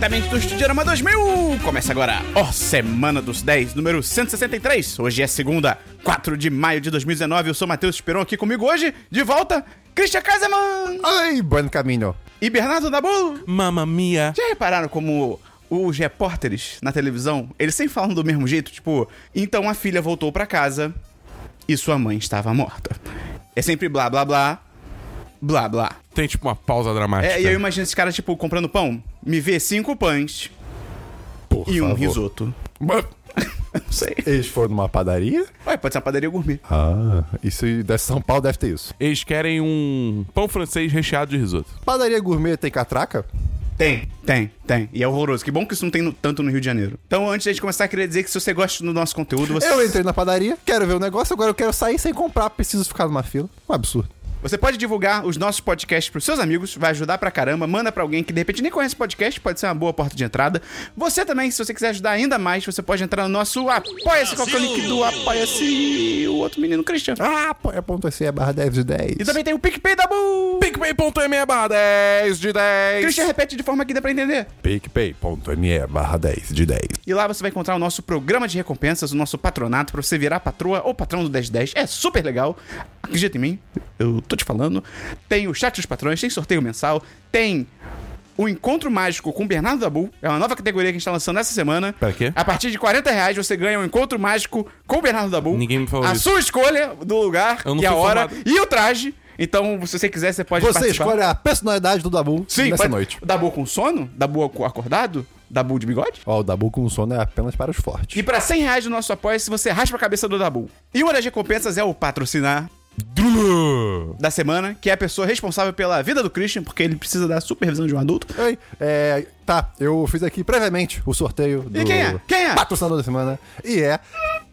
diretamente do Estudiorama 2000. Começa agora, ó, Semana dos 10, número 163. Hoje é segunda, 4 de maio de 2019. Eu sou Matheus Esperon aqui comigo hoje, de volta, Christian Kaiserman Ai, bom caminho. e Bernardo Dabu. Mamma mia. Já repararam como os repórteres na televisão, eles sempre falam do mesmo jeito? Tipo, então a filha voltou pra casa e sua mãe estava morta. É sempre blá blá blá, blá blá. Tem tipo uma pausa dramática. É, e eu imagino esse cara, tipo, comprando pão, me vê cinco pães Por e um favor. risoto. Não sei. Eles foram numa padaria? Ué, pode ser uma padaria gourmet. Ah, isso de São Paulo deve ter isso. Eles querem um pão francês recheado de risoto. Padaria gourmet tem catraca? Tem, tem, tem. E é horroroso. Que bom que isso não tem no- tanto no Rio de Janeiro. Então, antes de a gente começar, eu queria dizer que se você gosta do nosso conteúdo, você... Eu entrei na padaria, quero ver o negócio, agora eu quero sair sem comprar, preciso ficar numa fila. Um absurdo. Você pode divulgar os nossos podcasts pros seus amigos, vai ajudar pra caramba. Manda pra alguém que de repente nem conhece podcast, pode ser uma boa porta de entrada. Você também, se você quiser ajudar ainda mais, você pode entrar no nosso Apoia-se, qual é o link do Apoia-se, o outro menino, Christian. Ah, apoia.se barra 10 de 10. E também tem o PicPay da Bu. PicPay.me barra 10 de 10. Christian repete de forma que dê pra entender. PicPay.me barra 10 de 10. E lá você vai encontrar o nosso programa de recompensas, o nosso patronato, pra você virar patroa ou patrão do 1010. É super legal. Acredita em mim, eu tô te falando. Tem o chat dos patrões, tem sorteio mensal, tem o Encontro Mágico com o Bernardo Dabu. É uma nova categoria que a gente tá lançando essa semana. Pra quê? A partir de 40 reais você ganha um Encontro Mágico com o Bernardo Dabu. Ninguém me falou A isso. sua escolha do lugar Eu não e a fui hora formado. e o traje. Então, se você quiser, você pode Você participar. escolhe a personalidade do Dabu Sim, nessa pode- noite. Dabu com sono? Dabu acordado? Dabu de bigode? Ó, o Dabu com sono é apenas para os fortes. E pra 100 reais do nosso apoio, se você raspa a cabeça do Dabu. E uma das recompensas é o patrocinar da semana, que é a pessoa responsável pela vida do Christian, porque ele precisa da supervisão de um adulto. Oi, é, tá, eu fiz aqui previamente o sorteio do E quem é? Quem é? patrocinador da semana e é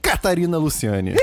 Catarina Luciane.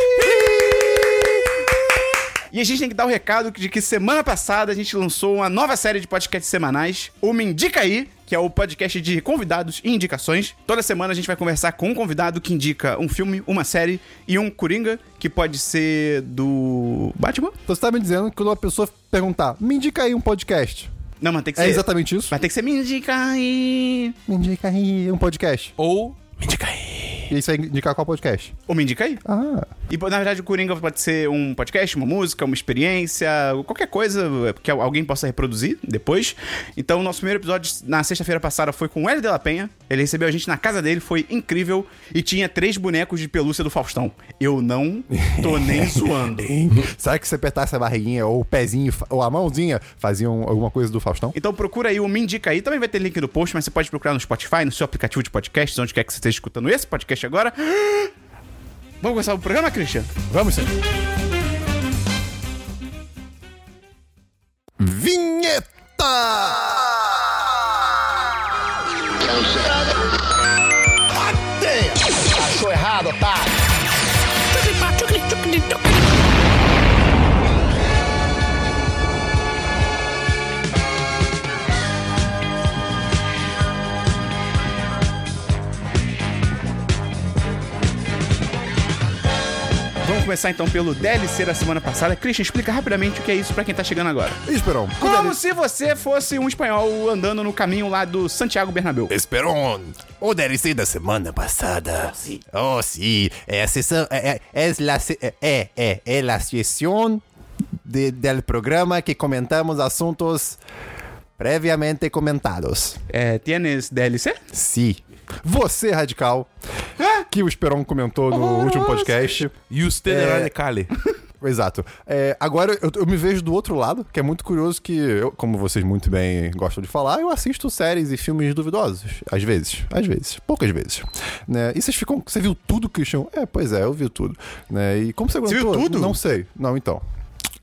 E a gente tem que dar o recado de que semana passada a gente lançou uma nova série de podcasts semanais, o Me Indica Aí, que é o podcast de convidados e indicações. Toda semana a gente vai conversar com um convidado que indica um filme, uma série e um Coringa, que pode ser do Batman. Você tá me dizendo que quando uma pessoa perguntar, me indica aí um podcast. Não, mas tem que É ser... exatamente isso? Vai ter que ser Me Indica Aí... Me indica aí um podcast. Ou. Me indica aí. E isso vai indicar qual podcast? Ou Me Indica Aí. Ah, E, na verdade, o Coringa pode ser um podcast, uma música, uma experiência, qualquer coisa que alguém possa reproduzir depois. Então, o nosso primeiro episódio na sexta-feira passada foi com o Hélio de la Penha. Ele recebeu a gente na casa dele, foi incrível. E tinha três bonecos de pelúcia do Faustão. Eu não tô nem zoando. será que se apertasse a barriguinha ou o pezinho ou a mãozinha faziam alguma coisa do Faustão? Então procura aí o Me Indica aí. Também vai ter link no post, mas você pode procurar no Spotify, no seu aplicativo de podcasts, onde quer que você escutando esse podcast agora. Vamos começar o programa, Christian? Vamos sim. Vinheta! Vamos começar então pelo DLC da semana passada. Christian, explica rapidamente o que é isso pra quem tá chegando agora. Esperon. Como se você fosse um espanhol andando no caminho lá do Santiago Bernabéu. Esperon. O DLC da semana passada. Oh, sim. É a sessão. É, é, é, la, se- é, é, é la sessão de, del programa que comentamos assuntos previamente comentados. É, tienes DLC? Sim. Você, radical, que o Esperon comentou no último podcast. E o Steder É. Radicale. Exato. É, agora eu, eu me vejo do outro lado, que é muito curioso que, eu, como vocês muito bem gostam de falar, eu assisto séries e filmes duvidosos. Às vezes. Às vezes. Poucas vezes. Né? E vocês ficam. Você viu tudo, Christian? É, pois é, eu vi tudo. Né? E como você Você viu aguentou? tudo? Não sei. Não, então.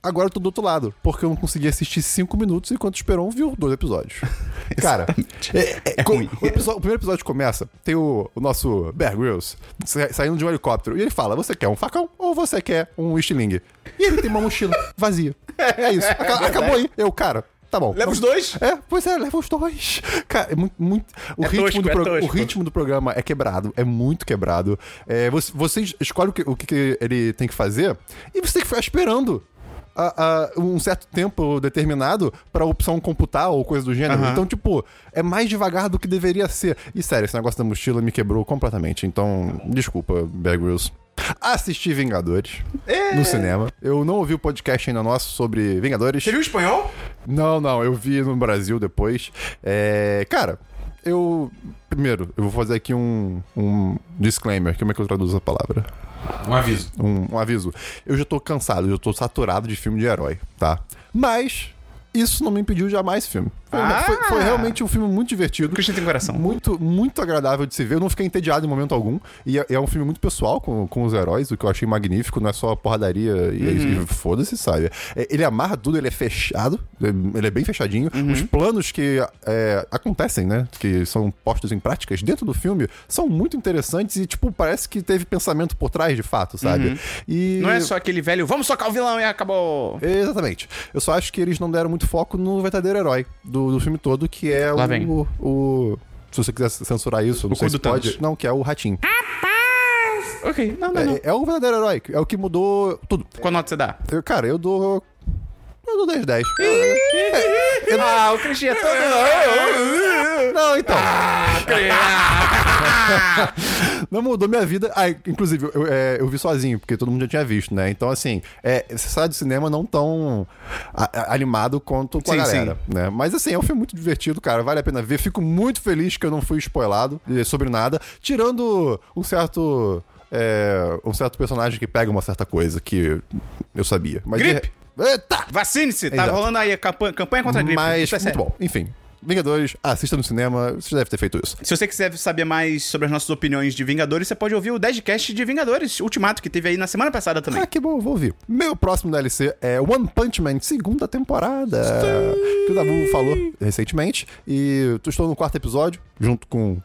Agora eu tô do outro lado, porque eu não consegui assistir cinco minutos enquanto o Esperon viu dois episódios. Cara, é, é- ruim. o, episo- o primeiro episódio começa, tem o, o nosso Bear Grylls sa- saindo de um helicóptero e ele fala: Você quer um facão ou você quer um estilingue? E ele tem uma mochila vazia. É isso. Aca- acabou aí. Eu, cara, tá bom. Leva os dois. É, pois é, leva os dois. Cara, é muito. muito o, É ritmo tosco, do é tosco. o ritmo do programa é quebrado, é muito quebrado. É, você, você escolhe o que, o que que ele tem que fazer e você tem que ficar esperando. A- a- um certo tempo determinado pra opção computar ou coisa do gênero. Aham. Então, tipo, é mais devagar do que deveria ser. E sério, esse negócio da mochila me quebrou completamente. Então, desculpa, Bear Grylls. Assisti Vingadores no cinema. Eu não ouvi o podcast ainda nosso sobre Vingadores. Você viu o espanhol? Não, não, eu vi no Brasil depois. É, cara, eu. Primeiro, eu vou fazer aqui um, um disclaimer. Como é que eu traduzo a palavra? Um aviso. Um, um aviso. Eu já tô cansado, eu já tô saturado de filme de herói, tá? Mas. Isso não me impediu de amar esse filme. Foi, Ah! foi- foi realmente um filme muito divertido. Christian tem coração. Muito, muito agradável de se ver. Eu não fiquei entediado em momento algum. E é, é um filme muito pessoal com, com os heróis, o que eu achei magnífico. Não é só porradaria e, Uhum. e foda-se, sabe? É, ele amarra tudo, ele é fechado. é- Ele é bem fechadinho. Uhum. Os planos que é, acontecem, né? Que são postos em práticas dentro do filme são muito interessantes e, tipo, parece que teve pensamento por trás de fato, sabe? E... Não é só aquele velho, vamos socar o vilão e acabou. Exatamente. Eu só acho que eles não deram muito foco no verdadeiro herói do, do filme todo, que é Lá o, vem. o. Se você quiser censurar isso, não O sei se do pode. Não, que é o Ratinho. Ok, não, não, não. É, é o verdadeiro herói, é o que mudou tudo. Qual nota você dá? Eu, cara, eu dou. Eu dou 10 10. Ah, o Christian é todo... Não, então. Ah, Não mudou minha vida. Ah, inclusive, eu, é, eu vi sozinho, porque todo mundo já tinha visto, né? Então, assim, é, você sai do cinema não tão a- a- animado quanto com a Sim, galera, né? Mas, assim, é um filme muito divertido, cara. Vale a pena ver. Fico muito feliz que eu não fui spoilado eh, sobre nada, tirando um certo. é, um certo personagem que pega uma certa coisa que eu sabia. Mas Gripe. Eita! Vacine-se, tá Exato. rolando aí a campanha, campanha contra a gripe. Mas, é muito sério. bom. Enfim, Vingadores, assista no cinema. Você deve ter feito isso. Se você quiser saber mais sobre as nossas opiniões de Vingadores, você pode ouvir o 10cast de Vingadores Ultimato, que teve aí na semana passada também. Ah, que bom, vou ouvir. Meu próximo DLC é One Punch Man, segunda temporada. Que o Dabu falou recentemente. E eu estou no quarto episódio, junto com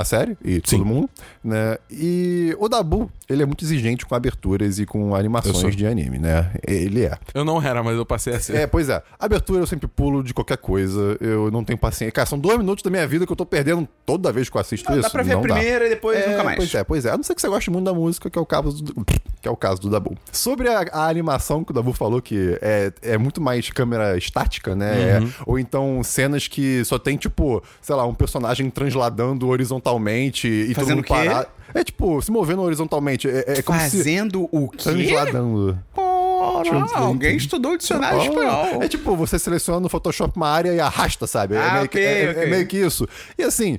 a série e todo mundo, né? E o Dabu, ele é muito exigente com aberturas e com animações de anime, né? Ele é. Eu não era, mas eu passei a ser. É, pois é. Abertura eu sempre pulo de qualquer coisa. Eu não tenho paciência. Cara, são dois minutos da minha vida que eu tô perdendo toda vez que eu assisto Não, isso. dá pra ver a Não dá. primeira e depois É, nunca mais. Pois é, pois é. A não ser que você goste muito da música, que é o caso do, que é o caso do Dabu. Sobre a, a animação que o Dabu falou, que é, é muito mais câmera estática, né? Uhum. É, ou então cenas que só tem, tipo, sei lá, um personagem transladando horizontalmente e todo Fazendo mundo o quê? parado. É tipo, se movendo horizontalmente. É, é como se. Fazendo o quê? Transladando. Ora, Translating. alguém estudou o dicionário Oh, espanhol. É tipo, você seleciona no Photoshop uma área e arrasta, sabe? Ah, é, meio que, ok, é- é ok. meio que isso. E assim.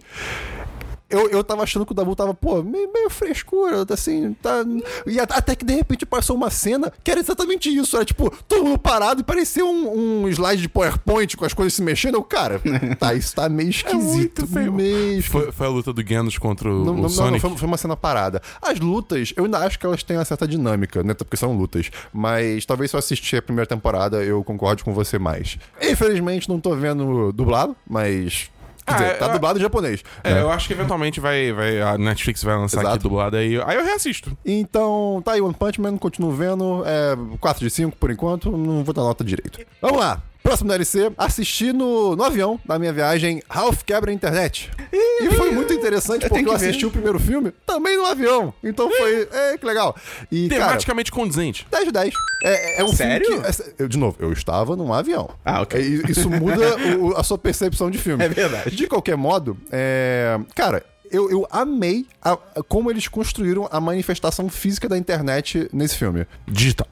Eu, eu tava achando que o Dabu tava, pô, meio, meio frescura, assim, tá. E a- até que de repente passou uma cena que era exatamente isso. Era tipo, todo mundo parado e parecia um, um slide de PowerPoint com as coisas se mexendo. Eu, cara, tá, isso tá meio esquisito. meio Foi, foi a luta do Genos contra o, não, o não, não, Sonic. foi, foi uma cena parada. As lutas, eu ainda acho que elas têm uma certa dinâmica, né? Porque são lutas. Mas talvez se eu assistir a primeira temporada, eu concorde com você mais. Infelizmente, não tô vendo dublado, mas. Quer Ah, dizer, tá eu- dublado em japonês. É, né? eu acho que eventualmente vai, vai, a Netflix vai lançar Exato. aqui dublado aí. Aí eu reassisto. Então, tá aí One Punch Man, continuo vendo. É 4 de 5 por enquanto, não vou dar nota direito. Vamos lá! Próximo DLC, assisti no, no avião, na minha viagem, Ralph Quebra a Internet. E foi muito interessante porque eu assisti o primeiro filme também no avião. Então foi. É, que legal. E, cara, Tematicamente condizente. 10 de 10. É, é um Sério? filme que. é- eu, de novo, eu estava num avião. Ah, ok. E isso muda o- a sua percepção de filme. É verdade. De qualquer modo, é, cara. Eu, eu amei a- a- como eles construíram a manifestação física da internet nesse filme. Digital.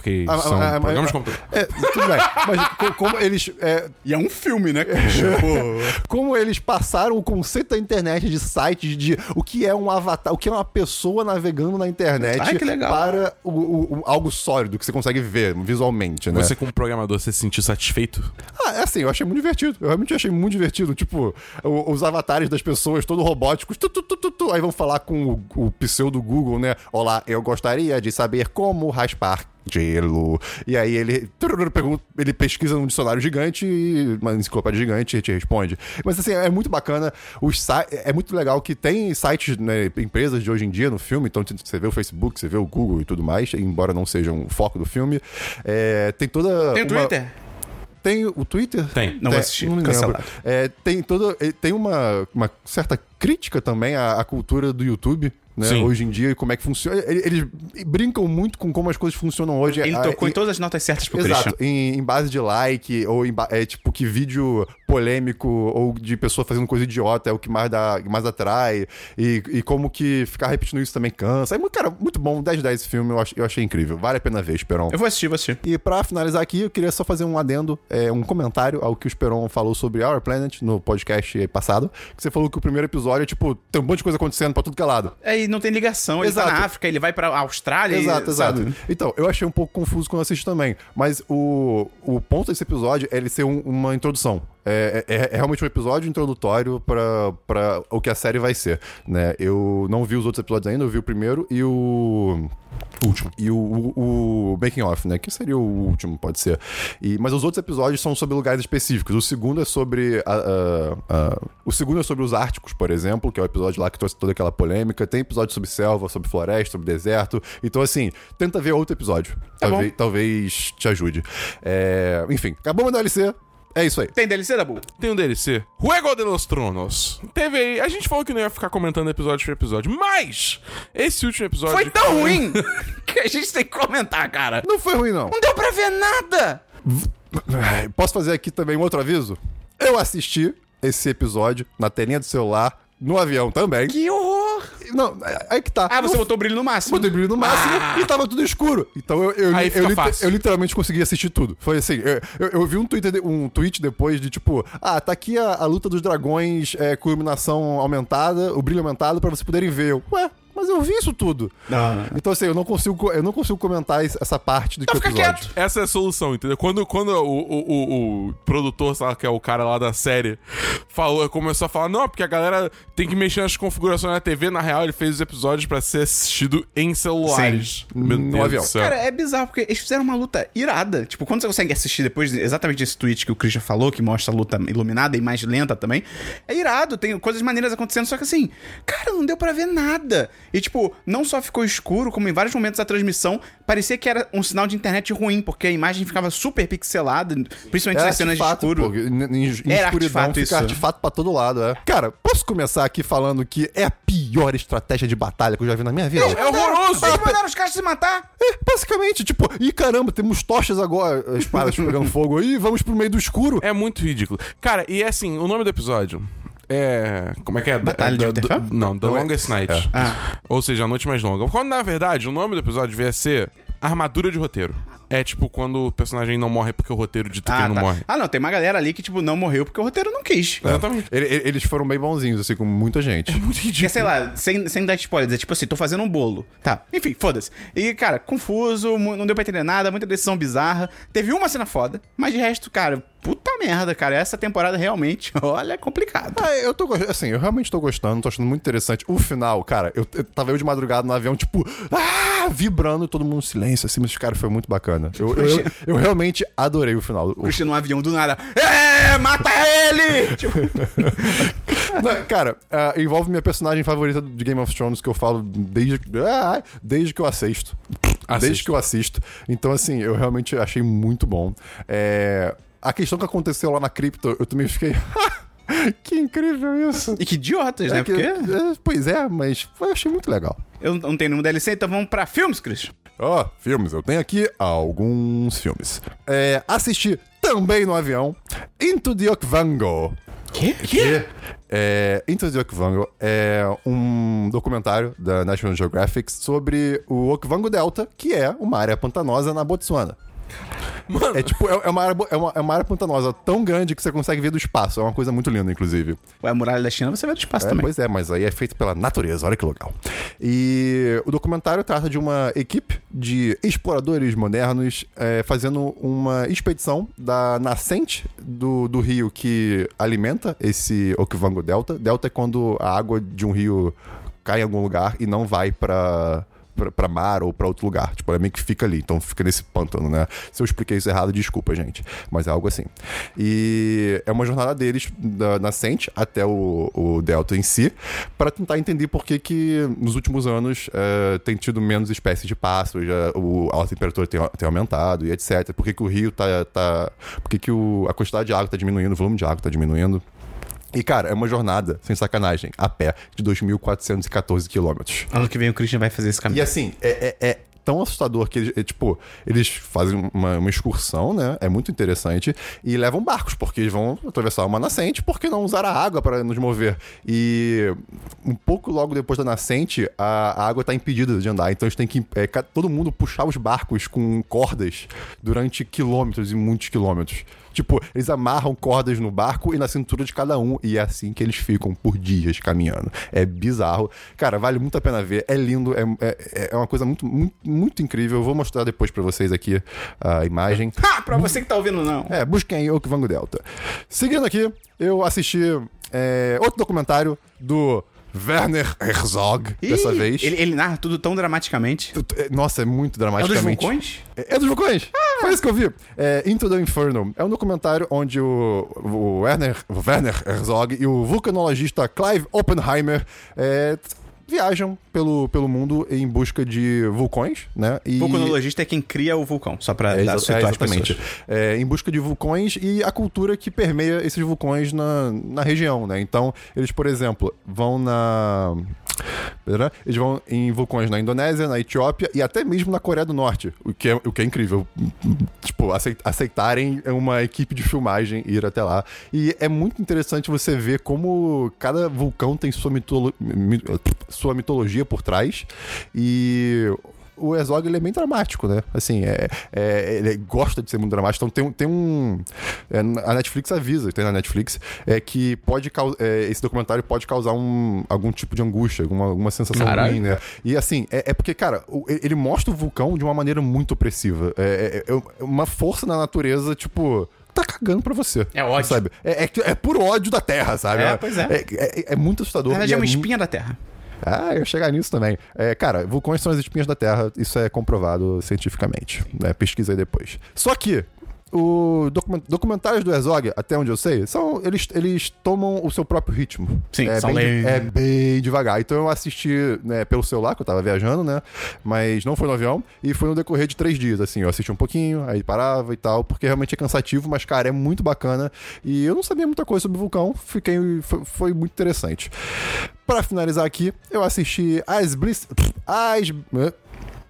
Porque Ah, são ah, ah, programas ah, de computador. É, tudo bem. Mas co- como eles. é, E é um filme, né, como eles passaram o conceito da internet de sites, de o que é um avatar, o que é uma pessoa navegando na internet Ai, que legal. para o- o- o- algo sólido que você consegue ver visualmente, né? Você, como programador, você se sentiu satisfeito? Ah, é assim, eu achei muito divertido. Eu realmente achei muito divertido. Tipo, o- os avatares das pessoas, todo robóticos, tu, tu, tu, tu, tu. aí vão falar com o, o pseudo Google, né? Olá, eu gostaria de saber como raspar gelo. E aí ele, ele pesquisa num dicionário gigante, e uma enciclopédia gigante e te responde. Mas assim, é muito bacana. Os é muito legal que tem sites, né, empresas de hoje em dia no filme, então você vê o Facebook, você vê o Google e tudo mais, embora não seja um foco do filme. É, tem toda. Tem o uma- Twitter? tem o Twitter? Tem. Não vou assistir, me cancelado. lembro. É, tem toda. Tem uma, uma certa crítica também à, à cultura do YouTube. Né, hoje em dia e como é que funciona. Eles, brincam muito com como as coisas funcionam hoje. Ele Ah, tocou em todas as notas certas pro Exato, em, em base de like, ou em é tipo que vídeo polêmico ou de pessoa fazendo coisa idiota é o que mais dá, mais atrai, e, e como que ficar repetindo isso também cansa. É, muito- cara, muito bom, 10 de 10 esse filme, eu, ach- eu achei incrível. Vale a pena ver, Esperon. Eu vou assistir, vou assistir. E pra finalizar aqui, eu queria só fazer um adendo, é, um comentário ao que o Esperon falou sobre Our Planet no podcast passado. Que você falou que o primeiro episódio é tipo, tem um monte de coisa acontecendo pra tudo que é lado. Aí não tem ligação. Ele tá Exato. na África, ele vai pra Austrália. e- Exato, exato. sabe? Então, eu achei um pouco confuso quando eu assisti também. Mas o, o ponto desse episódio é ele ser um- uma introdução. É, é- é realmente um episódio introdutório pra, pra o que a série vai ser. Né? Eu não vi os outros episódios ainda, eu vi o primeiro e o. Último. E o, o, o Making Off, né? Que seria o último, pode ser. E, mas os outros episódios são sobre lugares específicos. O segundo é sobre. a- a- a- o segundo é sobre os Árticos, por exemplo, que é o episódio lá que trouxe toda aquela polêmica. Tem episódio sobre selva, sobre floresta, sobre deserto. Então, assim, tenta ver outro episódio. Tá bom. talvez, talvez te ajude. É, enfim, acabou o DLC. É isso aí. Tem DLC, Dabu? Tem um DLC. Juego de los Tronos. Teve aí. A gente falou que não ia ficar comentando episódio por episódio, mas esse último episódio. Foi tão ruim que a gente tem que comentar, cara. Não foi ruim, não. Não deu pra ver nada. Posso fazer aqui também um outro aviso? Eu assisti esse episódio na telinha do celular, no avião também. Que. Não, é- aí que tá. Ah, você Não botou o brilho no máximo. Botei brilho no máximo Ah. e tava tudo escuro. Então eu, eu, eu, fácil. eu literalmente consegui assistir tudo. Foi assim, eu, eu, eu vi um tweet, um tweet depois de tipo, ah, tá aqui a, a luta dos dragões é, com iluminação aumentada, o brilho aumentado pra vocês poderem ver. Eu, Ué, mas eu vi isso tudo. Não. Então assim, eu não consigo, co- eu não consigo comentar es- essa parte do que o fica episódio. quieto. Essa é a solução, entendeu? Quando, quando o, o, o, o produtor, lá, que é o cara lá da série, falou, começou a falar, não, porque a galera tem que mexer nas configurações na TV, na real, ele fez os episódios pra ser assistido em celulares. Meu No Deus avião. do céu. Cara, é bizarro, porque eles fizeram uma luta irada. Tipo, quando você consegue assistir depois de- exatamente desse tweet que o Christian falou, que mostra a luta iluminada e mais lenta também, é irado, tem coisas maneiras acontecendo, só que assim, cara, não deu pra ver nada. E tipo, não só ficou escuro, como em vários momentos da transmissão, parecia que era um sinal de internet ruim, porque a imagem ficava super pixelada, principalmente É nas cenas de escuro. pô. Em, em- em Era escuridão artefato fica isso. artefato pra todo lado, é. Cara, posso começar aqui falando que é a pior estratégia de batalha que eu já vi na minha vida? É horroroso! Eles mandaram os caras se matar! É, basicamente, tipo, ih caramba, temos tochas agora, espadas pegando fogo aí, vamos pro meio do escuro. É muito ridículo. Cara, e é assim, o nome do episódio é. Como é que é? Batalha de É, Winterfell? do- Não, The é- Longest Night. Ah. Ou seja, a noite mais longa. Quando na verdade o nome do episódio devia ser Armadura de Roteiro. É tipo quando o personagem não morre porque o roteiro dita que Ah, ele não tá. morre. ah, não, tem uma galera ali que, tipo, não morreu porque o roteiro não quis. Exatamente. Ele- ele- Eles foram bem bonzinhos, assim, com muita gente. Muito Que, ridículo. sei lá, sem, sem dar spoilers, é tipo assim, tô fazendo um bolo. Tá, enfim, foda-se. E, cara, confuso, não deu pra entender nada, muita decisão bizarra. Teve uma cena foda, mas de resto, cara, puta merda, cara. Essa temporada realmente, olha, é complicado. Ah, eu tô gostando, assim, eu realmente tô gostando, tô achando muito interessante. O final, cara, eu, eu tava eu de madrugada no avião, tipo, ah, vibrando, todo mundo em silêncio, assim, mas, cara, foi muito bacana. Eu, eu, eu, realmente adorei o final. O- no avião do nada. É, mata ele! tipo, Não, cara, ah, envolve minha personagem favorita de Game of Thrones que eu falo desde, ah, desde que eu assisto. Desde Assisto. que eu assisto. Então, assim, eu realmente achei muito bom. É, a questão que aconteceu lá na cripto, eu também fiquei. que incrível isso! e que idiotas, né? É que- Porque é, pois é, mas eu achei muito legal. eu não tenho nenhum DLC, então vamos pra filmes, Christian. Ó, filmes, eu tenho aqui alguns filmes. É, assisti também no avião Into the Okvango. Que? Que? É, Into the Okvango é um documentário da National Geographic sobre o Okvango Delta, que é uma área pantanosa na Botsuana. Mano, É tipo, é, é uma área, é, uma, é uma área pantanosa tão grande que você consegue ver do espaço. É uma coisa muito linda, inclusive. Ué, a muralha da China você vai do espaço É, também. pois é, mas aí é feito pela natureza, olha que legal. E o documentário trata de uma equipe de exploradores modernos é, fazendo uma expedição da nascente do, do rio que alimenta esse Okvango Delta. Delta é quando a água de um rio cai em algum lugar e não vai pra pra mar ou pra outro lugar. Tipo, é meio que fica ali, então fica nesse pântano, né? Se eu expliquei isso errado, desculpa, gente. Mas é algo assim. E é uma jornada deles, da nascente até o, o Delta em si, pra tentar entender por que que nos últimos anos eh, tem tido menos espécies de pássaros, já, o, a temperatura tem, tem aumentado e etc. Por que que o rio tá... tá por que que o, a quantidade de água tá diminuindo, o volume de água tá diminuindo. E, cara, é uma jornada, sem sacanagem, a pé, de 2.414 quilômetros. Ano que vem o Christian vai fazer esse E caminho. assim, é, é- é tão assustador que eles, é, tipo, eles fazem uma, uma excursão, né? É muito interessante. E levam barcos, porque eles vão atravessar uma nascente, porque não usar a água para nos mover. E um pouco logo depois da nascente, a, a água tá impedida de andar. Então eles têm que, é, todo mundo puxar os barcos com cordas durante quilômetros e muitos quilômetros. Tipo, eles amarram cordas no barco e na cintura de cada um. E é assim que eles ficam por dias caminhando. É bizarro. Cara, vale muito a pena ver. É lindo. É, é, é uma coisa muito, muito, muito incrível. Eu vou mostrar depois pra vocês aqui a imagem. Ah, pra você que tá ouvindo, não. É, busquem aí Okvango Delta. Seguindo aqui, eu assisti é, outro documentário do Werner Herzog, dessa Ih, vez. Ele, ele narra tudo tão dramaticamente. Nossa, é muito É o dos dramaticamente. vulcões? É dos vulcões! Foi isso que eu vi. É Into the Inferno. É um documentário onde o, o Werner, o Werner Herzog e o vulcanologista Clive Oppenheimer é, viajam pelo, pelo mundo em busca de vulcões, né? E... Vulcanologista é quem cria o vulcão, só pra É, dar, situar é, exatamente. É, em busca de vulcões e a cultura que permeia esses vulcões na, na região, né? Então, eles, por exemplo, vão na. Eles vão em vulcões na Indonésia, na Etiópia e até mesmo na Coreia do Norte, o que é, o que é incrível. Tipo, acei- aceitarem uma equipe de filmagem ir até lá. E é muito interessante você ver como cada vulcão tem sua, mitolo- mi- sua mitologia por trás. E o Herzog ele é bem dramático, né? Assim, é, é- ele gosta de ser muito dramático. Então tem, um- tem um. é, a Netflix avisa, tem na Netflix, é que pode é, esse documentário pode causar um, algum tipo de angústia, alguma, alguma sensação Caralho. ruim, né? E assim, é, é porque, cara, o- ele mostra o vulcão de uma maneira muito opressiva. É, é- uma força na natureza, tipo. Tá cagando pra você. É ódio. Sabe? É, é, é puro ódio da Terra, sabe? É, pois é. É, é- é muito assustador. Na verdade, é uma espinha da Terra. Ah, eu chegar nisso também. É, cara, vulcões são as espinhas da Terra, isso é comprovado cientificamente. Né? Pesquisa aí depois. Só que. O document- documentários do Herzog, até onde eu sei, são eles, eles tomam o seu próprio ritmo. Sim, é são bem, é bem devagar. Então eu assisti né, pelo celular, que eu tava viajando, né? Mas não foi no avião. E foi no decorrer de três dias, assim. Eu assisti um pouquinho, aí parava e tal, porque realmente é cansativo, mas, cara, é muito bacana. E eu não sabia muita coisa sobre o vulcão, fiquei. Foi, foi muito interessante. Pra finalizar aqui, eu assisti as Bliss. As.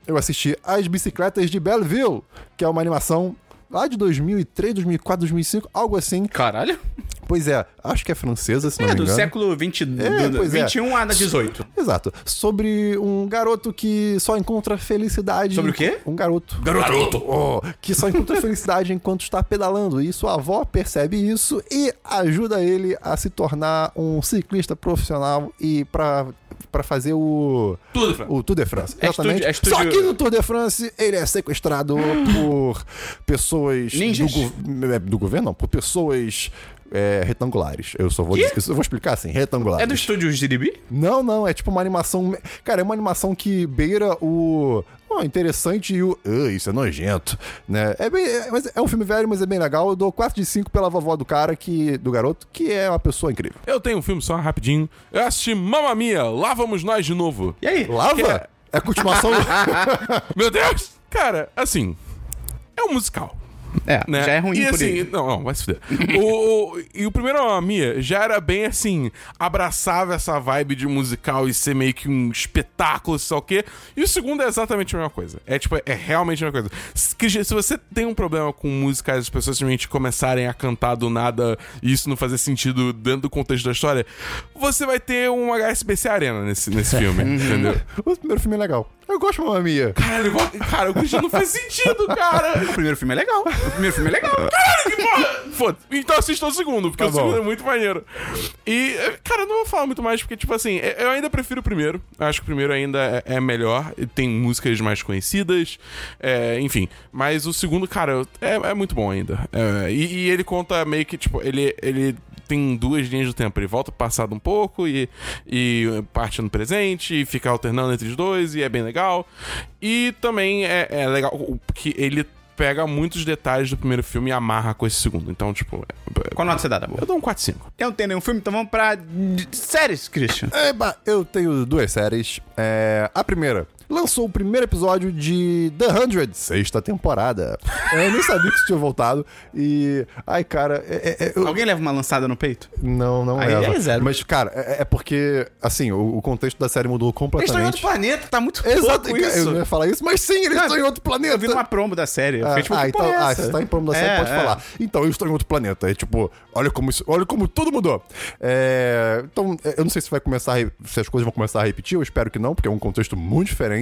Eu assisti As Bicicletas de Belleville, que é uma animação lá de 2003, 2004, 2005, algo assim. Caralho. Pois é, acho que é francesa, se não É me do engano. século 20, É, do, pois é. 21 a 18. Exato. Sobre um garoto que só encontra felicidade. Sobre o quê? Um garoto. Garoto. Oh, que só encontra felicidade enquanto está pedalando. E sua avó percebe isso e ajuda ele a se tornar um ciclista profissional e pra, pra fazer o. Tudo, Fran. O Tour de France. É Exatamente. estúdio- é estúdio- Só que no Tour de France ele é sequestrado por pessoas. Ninjas? Do, é, do governo, não. Por pessoas. é, retangulares. Eu só vou dizer, eu vou explicar assim, retangulares. É do estúdio Giribi? Não, não, é tipo uma animação. Cara, é uma animação que beira o. ó, interessante e o. "Ah, isso é nojento. Né? É, bem, é, mas é um filme velho, mas é bem legal. Eu dou 4 de 5 pela vovó do cara, que, do garoto, que é uma pessoa incrível. Eu tenho um filme só rapidinho. Eu assisti Mamma Mia, lá vamos nós de novo. E aí? Lava? Que é- É a continuação do. Meu Deus! Cara, assim, é um musical. É, né? já é ruim e por assim, aí. não, não, vai se fuder. o, o- e o primeiro Mamma Mia já era bem assim, abraçava essa vibe de musical e ser meio que um espetáculo, sei lá o quê. E o segundo é exatamente a mesma coisa. É tipo, é realmente a mesma coisa. Se, se você tem um problema com musicais, as pessoas simplesmente começarem a cantar do nada e isso não fazer sentido dentro do contexto da história, você vai ter um HSBC Arena nesse, nesse filme, entendeu? O primeiro filme é legal. Eu gosto de Mamma Mia. Caralho, igual- cara, o Christian não faz sentido, cara. O primeiro filme é legal. O primeiro filme é legal. Caralho, que porra! Foda. Então assista o segundo, porque Tá o segundo é muito maneiro. E, eh, cara, eu não vou falar muito mais, porque, tipo assim, eh, eu ainda prefiro o primeiro. Eu Acho que o primeiro ainda é é melhor. e Tem músicas mais conhecidas, é, enfim. Mas o segundo, cara, é, é muito bom ainda. É, e, e ele conta meio que, tipo, ele. ele tem duas linhas do tempo. Ele volta pro passado um pouco e, e parte no presente e fica alternando entre os dois e é bem legal. E também é, é legal porque ele pega muitos detalhes do primeiro filme e amarra com esse segundo. Então, tipo, é- Qual nota você dá, Dabu? eu dou um 4-5. Eu não tenho nenhum filme, então vamos pra séries, Christian. Eba, eu tenho duas séries. É, a primeira lançou o primeiro episódio de The Hundred, sexta temporada. Eu nem sabia que isso tinha voltado. E. Ai, cara, é- é- é- eu- Alguém leva uma lançada no peito? não, não Aí leva. é zero. Mas, cara, é, é porque, assim, o, o contexto da série mudou Eles estão em completamente. outro planeta, tá muito Exato, louco eu isso. não ia falar isso, mas sim, eles Não, estão em outro planeta. Eu vi uma promo da série. Ah, tipo, ah, então, é ah, você tá em promo da série, É, pode falar. Então, eu estou em outro planeta. É tipo, olha como, isso, olha como tudo mudou. Então, eu não sei se vai começar se as coisas vão começar a repetir, eu espero que não, porque é um contexto muito diferente.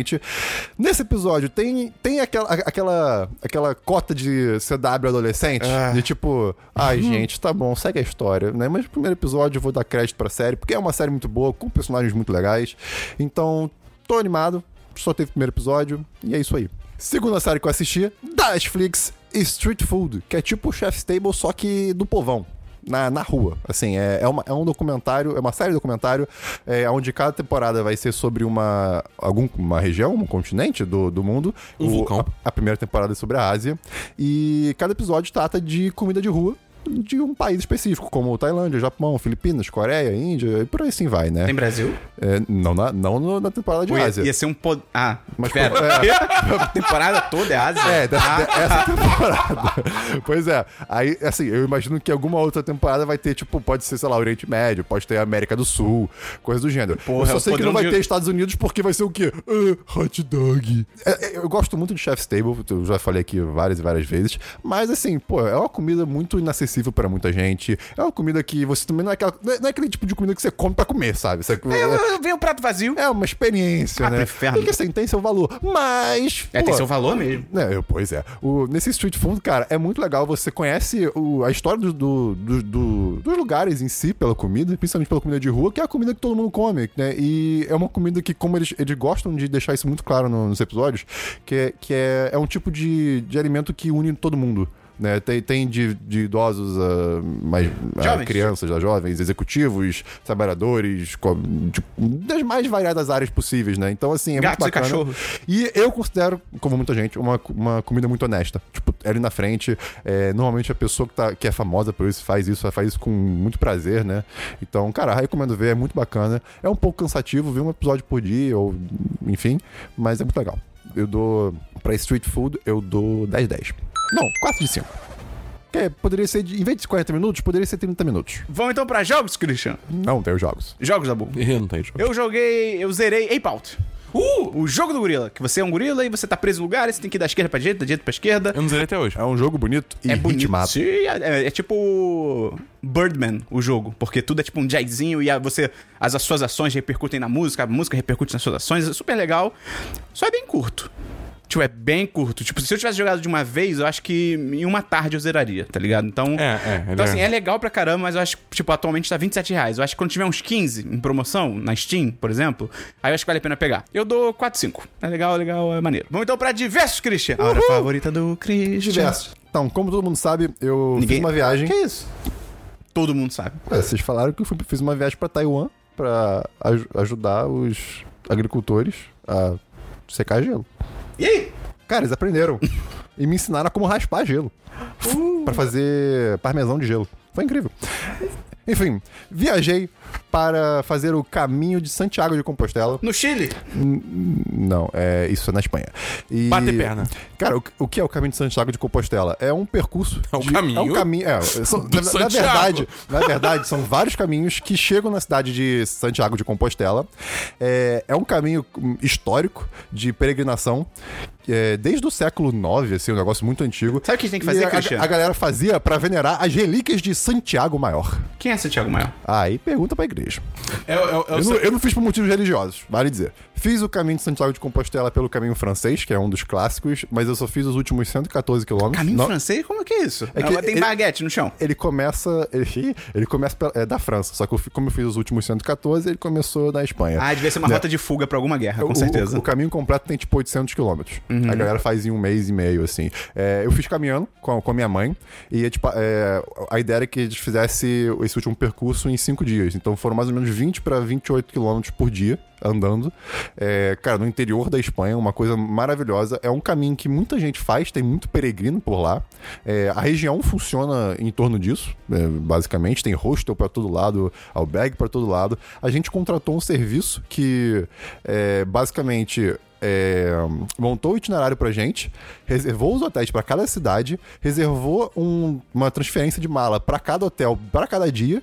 Nesse episódio, tem, tem aquela, aquela, aquela cota de CW adolescente, Ah. de tipo, ai, gente, tá bom, segue a história, né? Mas no primeiro episódio eu vou dar crédito pra série, porque é uma série muito boa, com personagens muito legais. Então, tô animado, só teve o primeiro episódio, e é isso aí. Segunda série que eu assisti, da Netflix, Street Food, que é tipo o Chef's Table, só que do povão. Na, na rua, assim, é, é, uma- é um documentário, é uma série de documentário, é, onde cada temporada vai ser sobre uma, algum, uma região, um continente do, do mundo. Um O- vulcão. A, a primeira temporada é sobre a Ásia. E cada episódio trata de comida de rua de um país específico, como Tailândia, Japão, Filipinas, Coreia, Índia, e por aí assim vai, né? Tem Brasil? É, não, na, não na temporada de Ia, Ásia. ia ser um pod... Ah, Mas, pera. pô, A temporada toda é Ásia? É, dessa, Ah, essa temporada. pois é. Aí, assim, eu imagino que alguma outra temporada vai ter, tipo, pode ser, sei lá, Oriente Médio, pode ter América do Sul, coisa do gênero. Porra, eu só é sei que não vai de- ter Estados Unidos porque vai ser o quê? Ah, hot dog. É, é, eu gosto muito de Chef's Table, eu já falei aqui várias e várias vezes, mas assim, pô, é uma comida muito inacessível pra muita gente. É uma comida que você também não é, aquela, não é- não é aquele tipo de comida que você come pra comer, sabe? Você- eu, eu vi o prato vazio. é uma experiência, Ah, né? inferno. E que assim, tem seu valor. Mas. É, pô, tem seu valor mesmo. é, eu- pois é. O, nesse Street Food, cara, é muito legal. Você conhece o- a história do- do- do- dos lugares em si pela comida, principalmente pela comida de rua, que é a comida que todo mundo come, né? E é uma comida que, como eles, eles gostam de deixar isso muito claro no- nos episódios, que é, que é, é um tipo de, de alimento que une todo mundo. Né? Tem, tem de, de idosos a mais a Jovens. crianças, a jovens, executivos, trabalhadores, de- das mais variadas áreas possíveis, né? Então, assim, é Gatos muito e bacana. cachorros. E eu considero, como muita gente, uma, uma comida muito honesta. Tipo, é ali na frente. é, normalmente a pessoa que, tá, que é famosa por isso faz isso, faz isso com muito prazer, né? Então, cara, recomendo ver, é muito bacana. É um pouco cansativo ver um episódio por dia, ou enfim, mas é muito legal. Eu dou. Pra Street Food, eu dou 10-10. Não, 4 de 5. Que poderia ser, de, em vez de 40 minutos, poderia ser 30 minutos. Vamos então pra jogos, Christian. Não, tem os jogos. Jogos da Bull. Eu não tenho jogo. Eu joguei, eu zerei Ape Out. Uh! O jogo do gorila. Que você é um gorila e você tá preso em lugares, você tem que ir da esquerda pra direita, da direita pra esquerda. Eu não zerei até hoje. É um jogo bonito e É bonito. ritmado. Sim, é, é tipo Birdman, o jogo. Porque tudo é tipo um jazzinho e a- você. As, as suas ações repercutem na música, a música repercute nas suas ações. É super legal. Só é bem curto. Tipo, é bem curto. Tipo, se eu tivesse jogado de uma vez, eu acho que em uma tarde eu zeraria, tá ligado? Então. É, é, Então, é- assim, é legal pra caramba, mas eu acho que, tipo, atualmente tá 27 reais. Eu acho que quando tiver uns 15 em promoção, na Steam, por exemplo, aí eu acho que vale a pena pegar. Eu dou 4, 5. É legal, é legal, é maneiro. Vamos então pra diversos, Christian. A hora favorita do Christian. Diversos. Então, como todo mundo sabe, eu Ninguém... fiz uma viagem. Que isso? Todo mundo sabe. É, vocês falaram que eu fiz uma viagem pra Taiwan pra aj- ajudar os agricultores a secar gelo. E aí? Cara, eles aprenderam e me ensinaram como raspar gelo Pra fazer parmesão de gelo. Foi incrível. Enfim, viajei para fazer o caminho de Santiago de Compostela. No Chile? Não, é isso é na Espanha. E, Bater perna. Cara, o, o que é o caminho de Santiago de Compostela? É um percurso. É um de- caminho É um caminho. É, são- na, na verdade, na verdade, são vários caminhos que chegam na cidade de Santiago de Compostela. É, é um caminho hum, histórico de peregrinação. É, desde o século IX, assim, um negócio muito antigo. Sabe o que a gente tem que fazer, a, Cristiano? a galera fazia pra venerar as relíquias de Santiago Maior. Quem é Santiago Maior? Aí pergunta pra igreja. É, é, é, o Eu não, eu não fiz por motivos religiosos, vale dizer. Fiz o caminho de Santiago de Compostela pelo caminho francês, que é um dos clássicos, mas eu só fiz os últimos 114 quilômetros. Caminho Não- francês? Como é que é isso? É que Ah, tem ele- baguete no chão. Ele começa. Ele, ele começa pela- é, da França, só que eu como eu fiz os últimos 114, ele começou da Espanha. Ah, devia ser uma Né? rota de fuga pra alguma guerra, com O- certeza. O, o caminho completo tem tipo 800 quilômetros. A galera faz em um mês e meio, assim. É, eu fiz caminhando com com a minha mãe e tipo, é, a ideia era que a gente fizesse esse último percurso em cinco dias. Então foram mais ou menos 20 para 28 quilômetros por dia. Andando. É, cara, no interior da Espanha, uma coisa maravilhosa. É um caminho que muita gente faz, tem muito peregrino por lá. É, a região funciona em torno disso, é, basicamente. Tem hostel para todo lado, albergue para todo lado. A gente contratou um serviço que, é, basicamente, é, montou o itinerário pra gente, reservou os hotéis para cada cidade, reservou um- uma transferência de mala para cada hotel, para cada dia,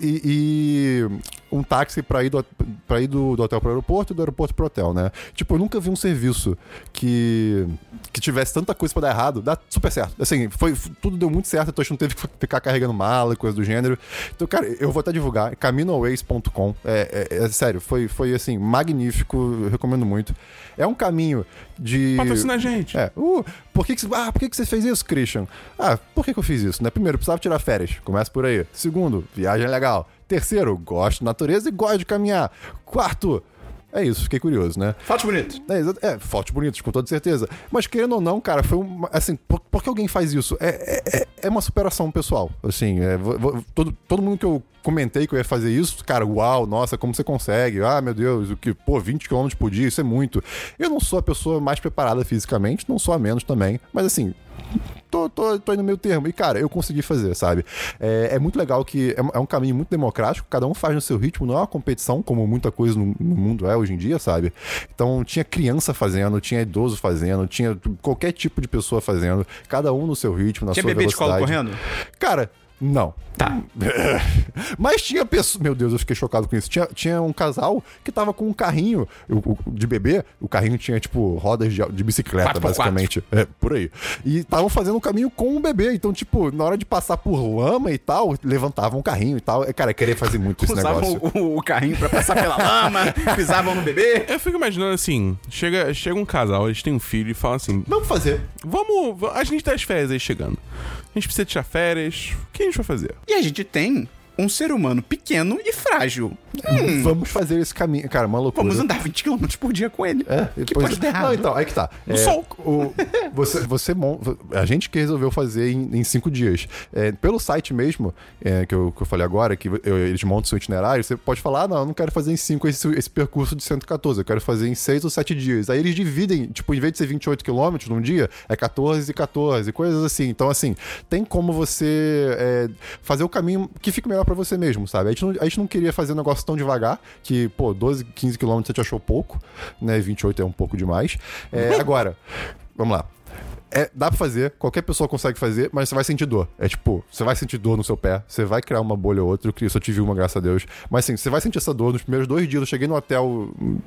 e, e um táxi pra ir, do, pra ir do, do hotel pro aeroporto e do aeroporto pro hotel, né? Tipo, eu nunca vi um serviço que, que tivesse tanta coisa pra dar errado, dá super certo. Assim, foi, tudo deu muito certo, então a gente não teve que ficar carregando mala e coisa do gênero. Então, cara, eu vou até divulgar, caminoways.com. É, é, é sério, foi, foi assim, magnífico, eu recomendo muito. É um caminho de. Patrocina a gente. É. Uh, por que, que, você- ah, por que, que você fez isso, Christian? Ah, por que, que eu fiz isso? Né? Primeiro, precisava tirar férias. Começa por aí. Segundo, viagem é legal. Terceiro, gosto de natureza e gosto de caminhar. Quarto, é isso, fiquei curioso, né? Fotos bonitas. É, é, fotos bonitas, com toda certeza. Mas querendo ou não, cara, foi uma. Assim, por, por que alguém faz isso? É, é, é- é uma superação pessoal. Assim, é, todo, todo mundo que eu comentei que eu ia fazer isso, cara, uau, nossa, como você consegue? Ah, meu Deus, o que, pô, 20 km por dia, isso é muito. Eu não sou a pessoa mais preparada fisicamente, não sou a menos também, mas assim. Tô, tô, tô aí no meio termo. E, cara, eu consegui fazer, sabe? É, é muito legal que é, um- é um caminho muito democrático, cada um faz no seu ritmo, não é uma competição, como muita coisa no, no mundo é hoje em dia, sabe? Então, tinha criança fazendo, tinha idoso fazendo, tinha qualquer tipo de pessoa fazendo, cada um no seu ritmo, na Tinha sua bebê de velocidade. colo correndo? Cara, não. Tá. Mas tinha pessoa. Meu Deus, eu fiquei chocado com isso. Tinha, tinha um casal que tava com um carrinho de bebê. O carrinho tinha, tipo, rodas de, de bicicleta, 4x4. basicamente. É, por aí. E estavam fazendo o caminho com o bebê. Então, tipo, na hora de passar por lama e tal, levantavam o carrinho e tal. É, Cara, eu queria fazer muito esse Usavam negócio. o, o carrinho pra passar pela lama, pisavam no bebê. Eu fico imaginando assim: chega, chega um casal, eles têm um filho e falam assim: Vamos fazer. Vamos. va- A gente tá as férias aí chegando. A gente precisa tirar férias. O que a gente vai fazer? E a gente tem um ser humano pequeno e frágil. Vamos fazer esse caminho. Cara, uma loucura. Vamos andar 20 km por dia com ele. É, que pois pode dar errado. Não, então, aí que tá. É, sol. o- você, você A gente que resolveu fazer em, em cinco dias. É, pelo site mesmo, é, que, eu, que eu falei agora, que eu- eles montam seu itinerário, você pode falar, ah, não, eu não quero fazer em cinco esse, esse percurso de 114, eu quero fazer em seis ou sete dias. Aí eles dividem, tipo, em vez de ser 28 quilômetros num dia, é 14 e 14, coisas assim. Então, assim, tem como você é, fazer o caminho que fique melhor pra você mesmo, sabe? A gente, não, a gente não queria fazer um negócio tão devagar, que, pô, 12, 15 quilômetros você te achou pouco, né? 28 é um pouco demais. É, agora, vamos lá. É, dá pra fazer, qualquer pessoa consegue fazer, mas você vai sentir dor. É tipo, você vai sentir dor no seu pé, você vai criar uma bolha ou outra. Eu, só tive uma, graças a Deus. Mas assim, você vai sentir essa dor nos primeiros dois dias. Eu cheguei no hotel hum,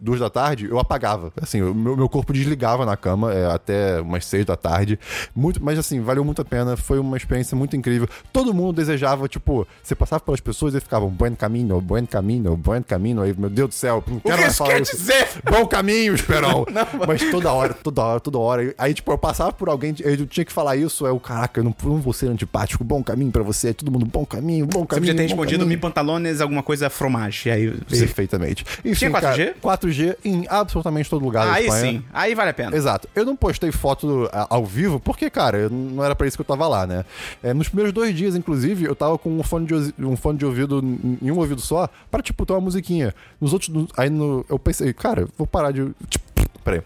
duas da tarde, eu apagava. Assim, o meu, meu corpo desligava na cama é, até umas seis da tarde. Muito, mas assim, valeu muito a pena. Foi uma experiência muito incrível. Todo mundo desejava, tipo, você passava pelas pessoas e ficavam buen caminho, buen caminho, buen caminho. Aí, meu Deus do céu, não O quero que mais falar quer isso. dizer? Bom caminho, Esperão. Mas toda hora, toda hora, toda hora. Aí, tipo, eu passava por alguém, eu tinha que falar isso, aí eu, caraca, eu não, não vou ser antipático, bom caminho pra você, todo mundo, bom caminho, bom Você caminho. podia ter respondido caminho. mi pantalones, alguma coisa fromage. Aí você... Perfeitamente. Enfim, Tinha 4G? Cara, 4G em absolutamente todo lugar Aí sim, aí vale a pena. Exato. Eu não postei foto ao vivo porque, cara, não era pra isso que eu tava lá, né? É, nos primeiros dois dias, inclusive, eu tava com um fone de, um fone de ouvido em um ouvido só pra, tipo, ter uma musiquinha. Nos outros. aí no, eu pensei, cara, vou parar de. Tipo, peraí.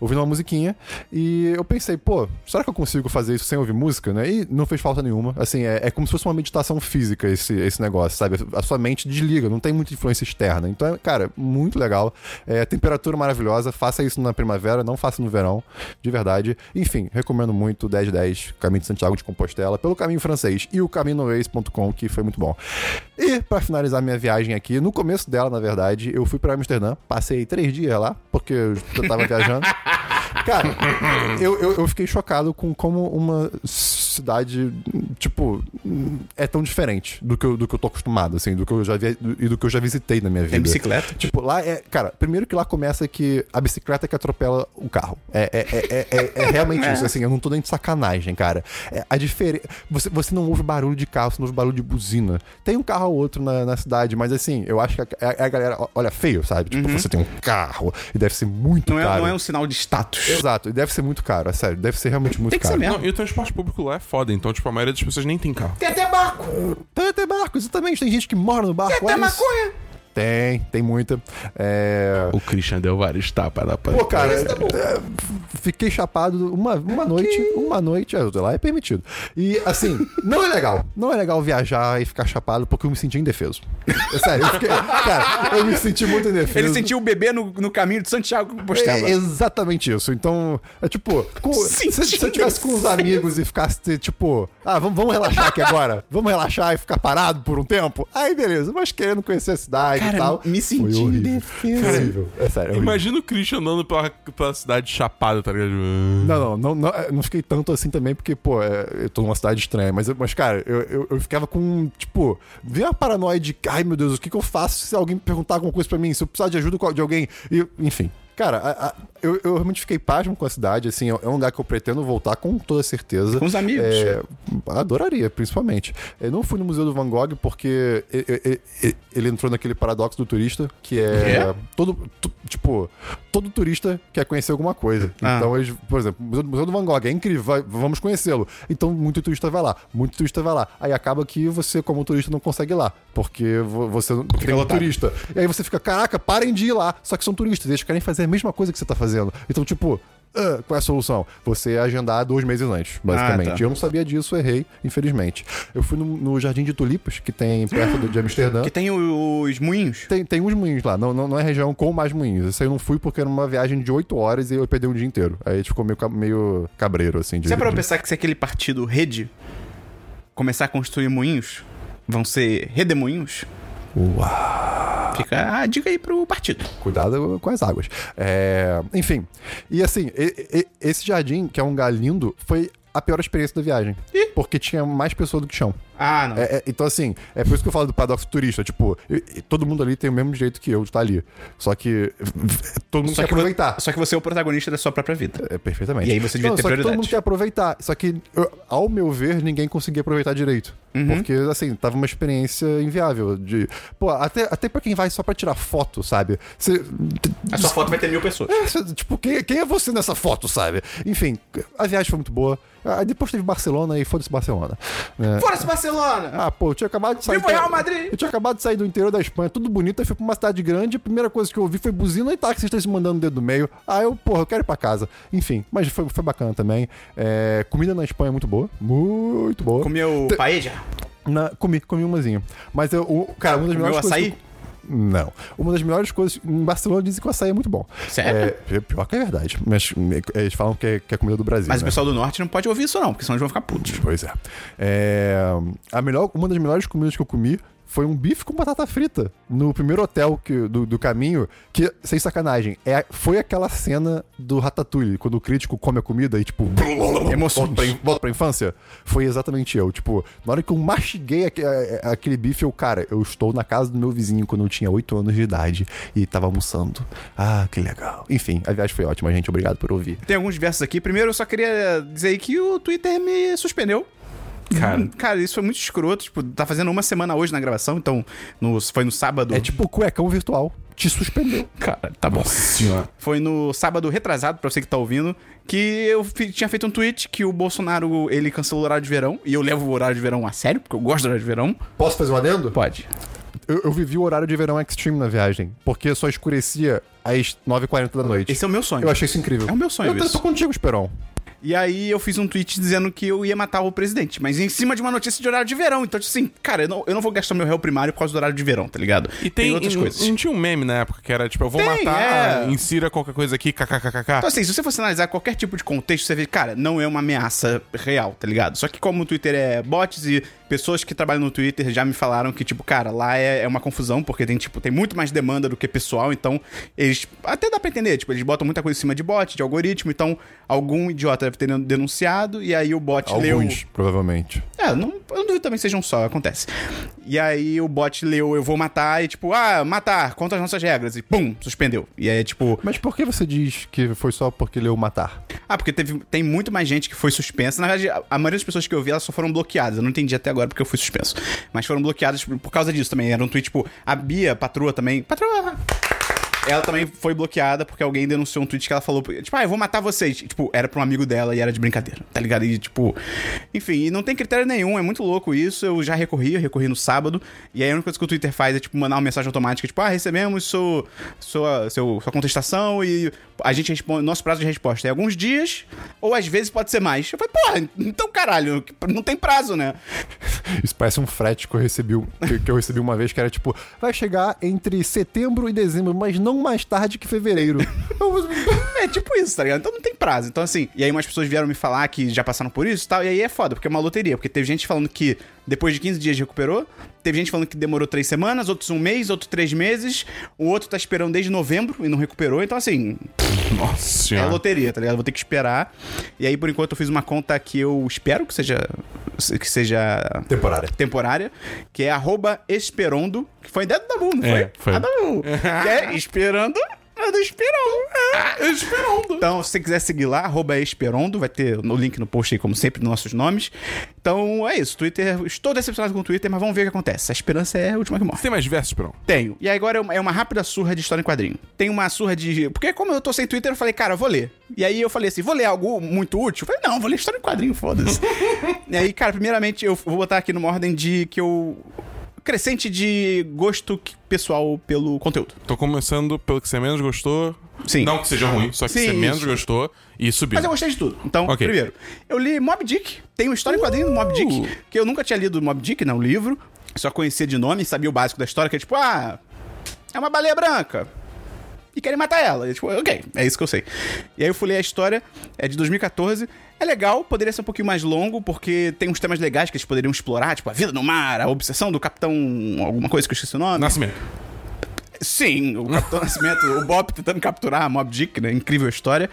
Ouvindo uma musiquinha. E eu pensei, pô, será que eu consigo fazer isso sem ouvir música, né? E não fez falta nenhuma. Assim, é, é como se fosse uma meditação física esse, esse negócio, sabe? A sua mente desliga, não tem muita influência externa. Então, é, cara, muito legal. É, temperatura maravilhosa. Faça isso na primavera, não faça no verão, de verdade. Enfim, recomendo muito 1010, Caminho de Santiago de Compostela, pelo caminho francês e o caminoways.com, que foi muito bom. E pra finalizar minha viagem aqui, no começo dela, na verdade, eu fui pra Amsterdã, passei três dias lá, porque eu tava viajando. Cara, eu, eu, eu fiquei chocado com como uma cidade, tipo, é tão diferente do que eu, do que eu tô acostumado, assim, do que eu já vi e do que eu já visitei na minha vida. Tem bicicleta? Tipo, lá é. Cara, primeiro que lá começa que a bicicleta que atropela o carro. É, é, é, é, é- é realmente isso, assim, eu não tô nem de sacanagem, cara. É, a diferença. Você, você não ouve barulho de carro, você não ouve barulho de buzina. Tem um carro ou outro na, na cidade, mas assim, eu acho que a, a- galera olha feio, sabe? Tipo, você tem um carro e deve ser muito Não é, caro. não é um sinal de status. Exato, e deve ser muito caro, é sério, deve ser realmente muito Tem que ser caro. mesmo. Não, e o transporte público lá é foda, então, tipo, a maioria das pessoas nem tem carro. Tem até barco. Tem até barco, exatamente, tem gente que mora no barco. Tem até isso. maconha. Tem, tem muita. É... O Christian deu vários tapas na Pô, cara, é, fiquei chapado uma, uma noite, uma noite, é, lá é permitido. E, assim, não é legal. Não é legal viajar e ficar chapado porque eu me senti indefeso. É sério, eu fiquei, cara, eu me senti muito indefeso. Ele sentiu o bebê no, no caminho de Santiago Compostela. É exatamente isso. Então, é tipo, com- se, se eu tivesse com os amigos e ficasse tipo, ah, vamos, vamos relaxar aqui agora, vamos relaxar e ficar parado por um tempo, aí beleza, mas querendo conhecer a cidade Cara, e tal. me senti indefeso. Horrível. É sério. é. Imagina o Christian andando pela, pela cidade chapada, tá ligado? Não, não, não, não, não fiquei tanto assim também, porque, pô, é, eu tô numa cidade estranha. Mas, eu- mas cara, eu, eu, eu ficava com, tipo, vi uma paranoia de, ai meu Deus, o que, que eu faço se alguém perguntar alguma coisa pra mim? Se eu precisar de ajuda de alguém? E, enfim. Cara, a- a- eu, eu realmente fiquei pasmo com a cidade, assim, é um lugar que eu pretendo voltar com toda certeza. Com os amigos. É, adoraria, principalmente. Eu não fui no Museu do Van Gogh porque e- e- e- ele entrou naquele paradoxo do turista, que é, É? todo, tipo, todo turista quer conhecer alguma coisa. Ah. Então, eles, por exemplo, o Museu, do Van Gogh é incrível, vai- vamos conhecê-lo. Então, muito turista vai lá, muito turista vai lá. Aí acaba que você, como turista, não consegue ir lá, porque vo- você não tem muito lotado. turista. E aí você fica, caraca, parem de ir lá. Só que são turistas, eles querem fazer a mesma coisa que você tá fazendo. Então, tipo, ah, qual é a solução? Você agendar dois meses antes, basicamente. Ah, tá. Eu não sabia disso, errei, infelizmente. Eu fui no, no Jardim de Tulipas, que tem perto de Amsterdã. Que tem os moinhos. Tem, tem uns moinhos lá, não, não, não é região com mais moinhos. Aí eu não fui porque era uma viagem de 8 horas e eu perdi um dia inteiro. Aí a gente ficou meio, meio cabreiro, assim. De, Você de- pra pensar que se aquele partido rede começar a construir moinhos, vão ser redemoinhos? Uau. Fica a dica aí pro partido. Cuidado com as águas. É, enfim. E assim, e- e- esse jardim, que é um lugar lindo, foi a pior experiência da viagem. Porque tinha mais pessoas do que chão. Ah, não. É- é- então, assim, é por isso que eu falo do paradoxo turista. Tipo, todo mundo ali tem o mesmo direito que eu de estar ali. Só que todo mundo Só quer que, aproveitar. só que você é o protagonista da sua própria vida. É, perfeitamente. E aí você devia ter só que todo prioridade. mundo quer aproveitar. Só que, eu- ao meu ver, ninguém conseguia aproveitar direito. Uhum. Porque, assim, tava uma experiência inviável. De, pô, até, até pra quem vai só pra tirar foto, sabe? A sua foto vai ter mil pessoas. É, cê- tipo, quem, quem é você nessa foto, sabe? Enfim, a viagem foi muito boa. Aí depois teve Barcelona e foda-se Barcelona. né? Força Barcelona! Ah, pô, eu tinha acabado de sair. Viva o Real Madrid! Eu tinha acabado de sair do interior da Espanha, tudo bonito, aí fui pra uma cidade grande, a primeira coisa que eu ouvi foi buzina e taxistas se mandando o dedo no meio. Ah, eu, porra, eu quero ir pra casa. Enfim, mas foi, foi bacana também. É, comida na Espanha é muito boa. Muito boa. Comeu paella? Na- comi, comi umazinha. Mas eu, o- cara, uma das melhores coisas. açaí? que Não. Uma das melhores coisas. Em Barcelona dizem que o açaí é muito bom. Sério? É, pior que é verdade. Mas é, eles falam que é, que é comida do Brasil. Mas o né? pessoal do norte não pode ouvir isso, não, porque senão eles vão ficar putos. Pois é. É, a melhor, uma das melhores comidas que eu comi foi um bife com batata frita no primeiro hotel que, do, do caminho, que, sem sacanagem, é, foi aquela cena do Ratatouille, quando o crítico come a comida e, tipo, Emoções. volta pra, volta pra infância. Foi exatamente eu. Tipo, na hora que eu mastiguei aquele bife, eu, cara, eu estou na casa do meu vizinho quando eu tinha 8 anos de idade e tava almoçando. Ah, que legal. Enfim, a viagem foi ótima, gente. Obrigado por ouvir. Tem alguns versos aqui. Primeiro, eu só queria dizer que o Twitter me suspendeu. Cara. Hum, Cara, isso foi muito escroto. Tipo, tá fazendo uma semana hoje na gravação, então no- foi no sábado. É tipo cuecão virtual. Te suspendeu. Cara, tá bom. Senhora. Foi no sábado retrasado, pra você que tá ouvindo, que eu fi- tinha feito um tweet que o Bolsonaro, ele cancelou o horário de verão. E eu levo o horário de verão a sério, porque eu gosto do horário de verão. Posso fazer um adendo? Pode. Eu, eu vivi o horário de verão extreme na viagem, porque só escurecia às 9h40 da noite. Esse é o meu sonho. Eu achei isso incrível. É o meu sonho Eu tô- isso. tô contigo, Esperon. E aí eu fiz um tweet dizendo que eu ia matar o presidente, mas em cima de uma notícia de horário de verão. Então, tipo assim, cara, eu não, eu não vou gastar meu réu primário por causa do horário de verão, tá ligado? E tem, outras e- coisas. Não tinha um meme na época que era tipo, eu vou Tem, matar, é. insira qualquer coisa aqui, kkkk. Então, assim, se você fosse analisar qualquer tipo de contexto, você vê, cara, não é uma ameaça real, tá ligado? Só que como o Twitter é bots e pessoas que trabalham no Twitter já me falaram que, tipo, cara, lá é, é uma confusão, porque tem, tipo, tem muito mais demanda do que pessoal, então eles. Até dá pra entender, tipo, eles botam muita coisa em cima de bot, de algoritmo, então algum idiota deve ter denunciado, e aí o bot leu. Alguns, provavelmente. É, não, eu não duvido também que sejam só, acontece. E aí o bot leu, eu vou matar, e tipo, ah, matar, contra as nossas regras, e pum, suspendeu. E aí, tipo, Mas por que você diz que foi só porque leu matar? ah, porque teve, tem muito mais gente que foi suspensa. Na verdade, a, a maioria das pessoas que eu vi, elas só foram bloqueadas. Eu não entendi até agora porque eu fui suspenso. Mas foram bloqueadas por, por causa disso também. Era um tweet, tipo, a Bia, patroa também. Patroa! Ela também foi bloqueada porque alguém denunciou um tweet que ela falou, tipo, ah, eu vou matar vocês. Tipo, era pra um amigo dela e era de brincadeira, tá ligado? E, tipo, enfim, e não tem critério nenhum, é muito louco isso. Eu já recorri, eu recorri no sábado, e aí a única coisa que o Twitter faz é, tipo, mandar uma mensagem automática, tipo, ah, recebemos seu, sua, seu, sua contestação e a gente responde, nosso prazo de resposta é alguns dias, ou às vezes pode ser mais. Eu falei, porra, então caralho, não tem prazo, né? Isso parece um frete que eu recebi, que, que eu recebi uma vez, que era tipo, vai chegar entre setembro e dezembro, mas não mais tarde que fevereiro. É tipo isso, tá ligado? Então não tem prazo. Então, assim, e aí umas pessoas vieram me falar que já passaram por isso e tal, e aí é foda, porque é uma loteria. Porque teve gente falando que depois de 15 dias recuperou, teve gente falando que demorou três semanas, outros um mês, outros três meses, o outro tá esperando desde novembro e não recuperou. Então, assim, Nossa é senhora. loteria, tá ligado? Vou ter que esperar. E aí, por enquanto, eu fiz uma conta que eu espero que seja. que seja Temporária. temporária, que é arroba Esperondo, que foi ideia do Dabu, não É, foi? foi. A Dabu. que é Esperando é do Esperondo. É. Esperando. Então, se você quiser seguir lá, arroba Esperondo, vai ter no link no post aí, como sempre, nos nossos nomes. Então, é isso. Twitter, estou decepcionado com o Twitter, mas vamos ver o que acontece. A esperança é a última que morre. Você tem mais versos, Esperão? Tenho. E agora é uma- é uma rápida surra de história em quadrinho. Tem uma surra de. Porque como eu tô sem Twitter, eu falei, cara, eu vou ler. E aí eu falei assim, vou ler algo muito útil? Eu falei, não, vou ler história em quadrinho, foda-se. e aí, cara, primeiramente eu vou botar aqui numa ordem de que eu. Crescente de gosto pessoal pelo conteúdo. Tô começando pelo que você menos gostou. Sim. Não que seja ruim, só que Sim, você menos isso. gostou e subiu. Mas eu gostei de tudo. Então, Ok. primeiro, eu li Mob Dick. Tem uma história em quadrinho do Mob Dick, Uh. que eu nunca tinha lido Mob Dick, não, o livro. Só conhecia de nome, sabia o básico da história, que é tipo, ah, é uma baleia branca. E querem matar ela. E, tipo, ok, é isso que eu sei. E aí eu fui ler a história, é de 2014. É legal, poderia ser um pouquinho mais longo, porque tem uns temas legais que eles poderiam explorar, tipo a vida no mar, a obsessão do capitão. alguma coisa que eu esqueci o nome. Nascimento. Sim, o Capitão Nascimento, o Bob tentando capturar a Mob Dick, né? Incrível história.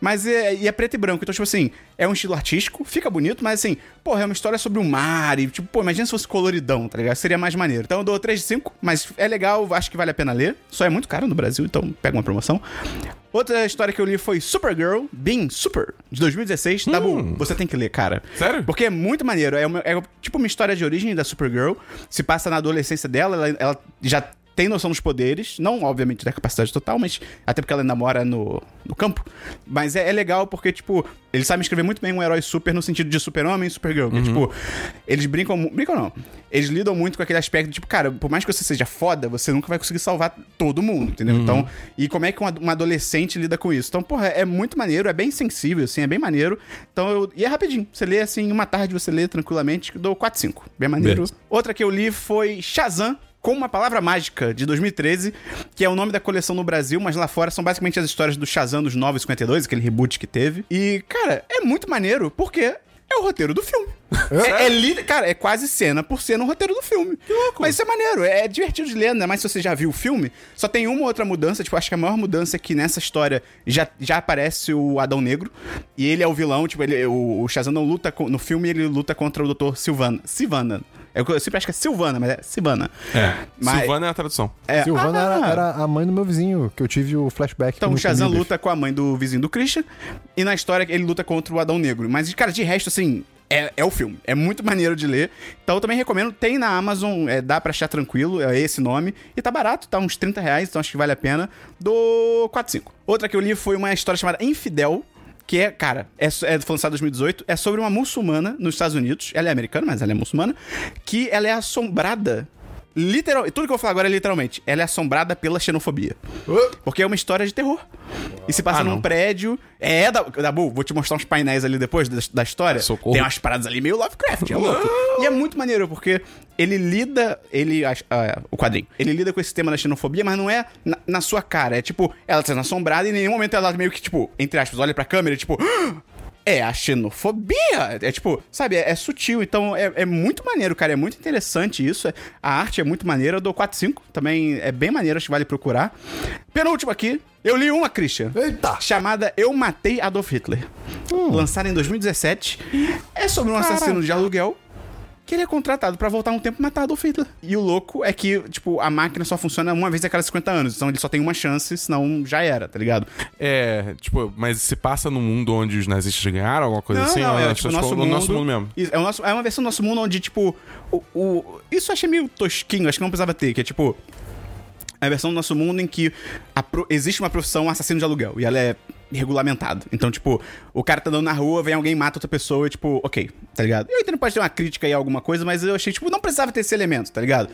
Mas é, e é preto e branco. Então, tipo assim, é um estilo artístico, fica bonito, mas assim, porra, é uma história sobre o mar. E, tipo, pô, imagina se fosse coloridão, tá ligado? Seria mais maneiro. Então eu dou 3 de 5, mas é legal, acho que vale a pena ler. Só é muito caro no Brasil, então pega uma promoção. Outra história que eu li foi Supergirl, Being Super, de 2016. Tá bom, você tem que ler, cara. Sério? Porque é muito maneiro. É, uma- é tipo uma história de origem da Supergirl. Se passa na adolescência dela, ela, ela já tem noção dos poderes. Não, obviamente, da capacidade total, mas até porque ela ainda mora no, no campo. Mas é, é legal porque, tipo, eles sabem escrever muito bem um herói super no sentido de super-homem e supergirl. Que, tipo, eles brincam... Brincam não. Eles lidam muito com aquele aspecto, tipo, cara, por mais que você seja foda, você nunca vai conseguir salvar todo mundo, entendeu? Então, e como é que uma, adolescente lida com isso? Então, porra, é muito maneiro, é bem sensível, assim, é bem maneiro. Então, eu, e é rapidinho. Você lê, assim, em uma tarde você lê tranquilamente, dou 4, 5. Bem maneiro. Beleza. Outra que eu li foi Shazam, com uma palavra mágica, de 2013, que é o nome da coleção no Brasil, mas lá fora são basicamente as histórias do Shazam dos 952, aquele reboot que teve. E, cara, é muito maneiro, porque é o roteiro do filme. É, é li- cara, é quase cena por cena o roteiro do filme. Que louco. Mas isso é maneiro, é divertido de ler, ainda mais se você já viu o filme. Só tem uma outra mudança, tipo, acho que a maior mudança é que nessa história já, já aparece o Adão Negro. E ele é o vilão, tipo, ele, o, o Shazam não luta com- no filme, ele luta contra o Dr. Silvana. Silvana. Eu, eu sempre acho que é Silvana, mas é Silvana. É. Mas- Silvana é a tradução. É, Silvana ah, era, era a mãe do meu vizinho, que eu tive o flashback. Então o Shazam luta com a mãe do vizinho do Christian. E na história ele luta contra o Adão Negro. Mas, cara, de resto, assim. É, é o filme. É muito maneiro de ler. Então eu também recomendo. Tem na Amazon, é, dá pra achar tranquilo, é esse nome. E tá barato, tá uns 30 reais, então acho que vale a pena. Do 45. Outra que eu li foi uma história chamada Infidel. Que é, cara, é, é lançado em 2018. É sobre uma muçulmana nos Estados Unidos. Ela é americana, mas ela é muçulmana. Que ela é assombrada. Literal, tudo que eu vou falar agora é literalmente. Ela é assombrada pela xenofobia. Porque é uma história de terror. E se passa Ah, num não. prédio. É, da, Dabu, vou te mostrar uns painéis ali depois da, da história. Socorro. Tem umas paradas ali meio Lovecraft, é louco. E é muito maneiro, porque ele lida. Ele. a- a- o quadrinho. Ele lida com esse tema da xenofobia, mas não é na, na sua cara. É tipo, ela tá sendo assombrada e em nenhum momento ela meio que, tipo, entre aspas, olha pra câmera e tipo. É a xenofobia. É tipo, sabe, é, é sutil. Então é, é muito maneiro, cara. É muito interessante isso. A arte é muito maneira. Eu dou 4, 5. Também é bem maneiro, acho que vale procurar. Penúltimo aqui. Eu li uma, Christian. Eita! Chamada Eu Matei Adolf Hitler. Lançada em 2017. É sobre um assassino de aluguel que ele é contratado pra voltar um tempo e matar Adolf Hitler. E o louco é que, tipo, a máquina só funciona uma vez a cada 50 anos. Então ele só tem uma chance, senão já era, tá ligado? É, tipo, mas se passa num mundo onde os nazistas ganharam, alguma coisa Não, assim? não, é não, tipo o nosso no mundo. nosso mundo mesmo. Isso, é, o nosso, é uma versão do nosso mundo onde, tipo, o, o- isso eu achei meio tosquinho, acho que não precisava ter, que é tipo. É a versão do nosso mundo em que pro- existe uma profissão assassino de aluguel e ela é regulamentada. Então, tipo, o cara tá andando na rua, vem alguém, mata outra pessoa e, tipo, ok, tá ligado? Eu entendo que pode ter uma crítica aí a alguma coisa, mas eu achei, tipo, não precisava ter esse elemento, tá ligado?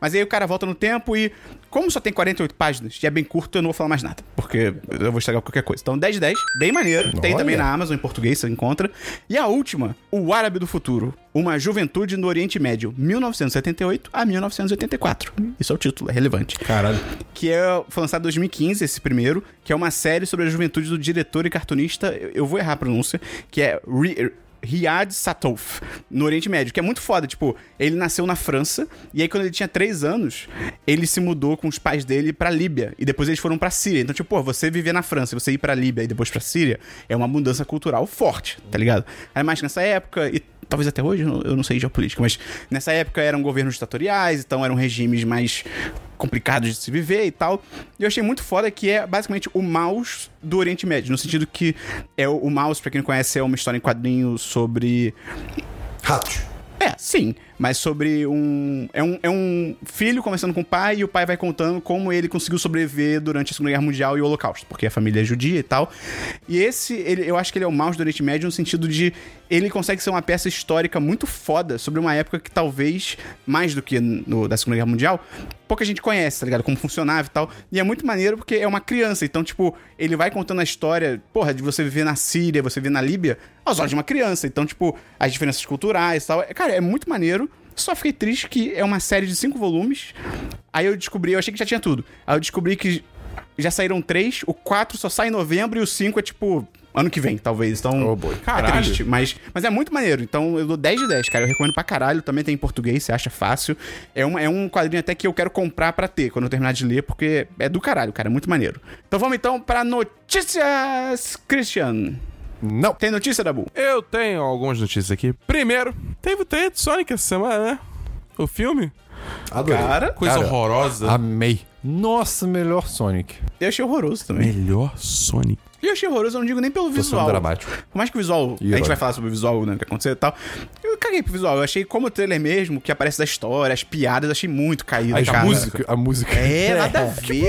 Mas aí o cara volta no tempo e, como só tem 48 páginas e é bem curto, eu não vou falar mais nada, porque eu vou estragar qualquer coisa. Então, 10 de 10, bem maneiro. Tem Olha. também na Amazon em português, você encontra. E a última, O Árabe do Futuro. Uma Juventude no Oriente Médio, 1978 a 1984. Isso é o título, é relevante Caralho. que é, foi lançado em 2015, esse primeiro, que é uma série sobre a juventude do diretor e cartunista, eu eu vou errar a pronúncia, que é Ri- Riyad Satouf, no Oriente Médio, que é muito foda, tipo, ele nasceu na França, e aí quando ele tinha 3 anos, ele se mudou com os pais dele pra Líbia, e depois eles foram pra Síria. Então, tipo, pô, você viver na França você ir pra Líbia e depois pra Síria, é uma mudança cultural forte, tá ligado? Aí mais nessa época, e talvez até hoje, eu não- sei geopolítica, mas nessa época eram governos ditatoriais, então eram regimes mais complicados de se viver e tal. E eu achei muito foda que é basicamente o mouse do Oriente Médio, no sentido que é o, o mouse, pra quem não conhece, é uma história em quadrinhos sobre Ratos. é, sim. Mas sobre um. É um, é um filho conversando com o pai e o pai vai contando como ele conseguiu sobreviver durante a Segunda Guerra Mundial e o Holocausto, porque a família é judia e tal. E esse, ele, eu acho que ele é o mouse do Oriente Médio no sentido de ele consegue ser uma peça histórica muito foda sobre uma época que talvez, mais do que no, da Segunda Guerra Mundial, pouca gente conhece, tá ligado? Como funcionava e tal. E é muito maneiro porque é uma criança. Então, tipo, ele vai contando a história, porra, de você viver na Síria, você viver na Líbia, aos olhos de uma criança. Então, tipo, as diferenças culturais e tal. É, Cara, é muito maneiro. Só fiquei triste que é uma série de cinco volumes. Aí eu descobri, eu achei que já tinha tudo. Aí eu descobri que já saíram três, o quatro só sai em novembro e o cinco é tipo. Ano que vem, talvez. Então. Oh, boy. É Caralho. triste, mas, mas é muito maneiro. Então eu dou 10 de 10, cara. Eu recomendo pra caralho. Também tem em português, você acha fácil. É, uma, é um quadrinho até que eu quero comprar pra ter quando eu terminar de ler, porque é do caralho, cara. É muito maneiro. Então vamos então pra notícias, Christian. Não. Tem notícia, Dabu? Eu tenho algumas notícias aqui. Primeiro, teve o trailer de Sonic essa semana, né? O filme. Adorei. Cara, Coisa Cara, horrorosa. Amei. Nossa, melhor Sonic. eu achei horroroso também. Melhor Sonic. E eu achei horroroso, eu não digo nem pelo Tô visual. dramático. Por mais que o visual. E a gente vai falar sobre o visual, né? O que aconteceu e tal. Eu caguei pro visual. Eu achei como o trailer mesmo, que aparece da história, as piadas, eu achei muito caído. A, cara. música, a música. É, nada a ver.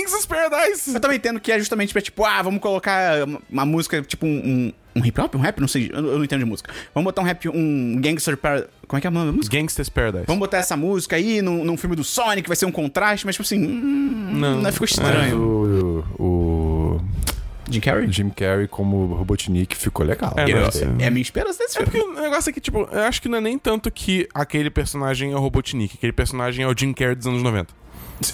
Gangsta's Paradise? Eu também entendo que é justamente pra, tipo, ah, vamos colocar uma, música, tipo, um, um, um hip hop? Um rap? Não sei, eu, eu não entendo de música. Vamos botar um rap, um gangster para. Como é que é o nome da música? Gangsta's Paradise. Vamos botar essa música aí num, num filme do Sonic, vai ser um contraste, mas, tipo assim, hum, Não. não. ficou Mas estranho. o, o Jim Carrey? Jim Carrey como Robotnik ficou legal. É, Eu- é a minha esperança desse É filme. porque o negócio é que, tipo, eu acho que não é nem tanto que aquele personagem é o Robotnik, aquele personagem é o Jim Carrey dos anos 90.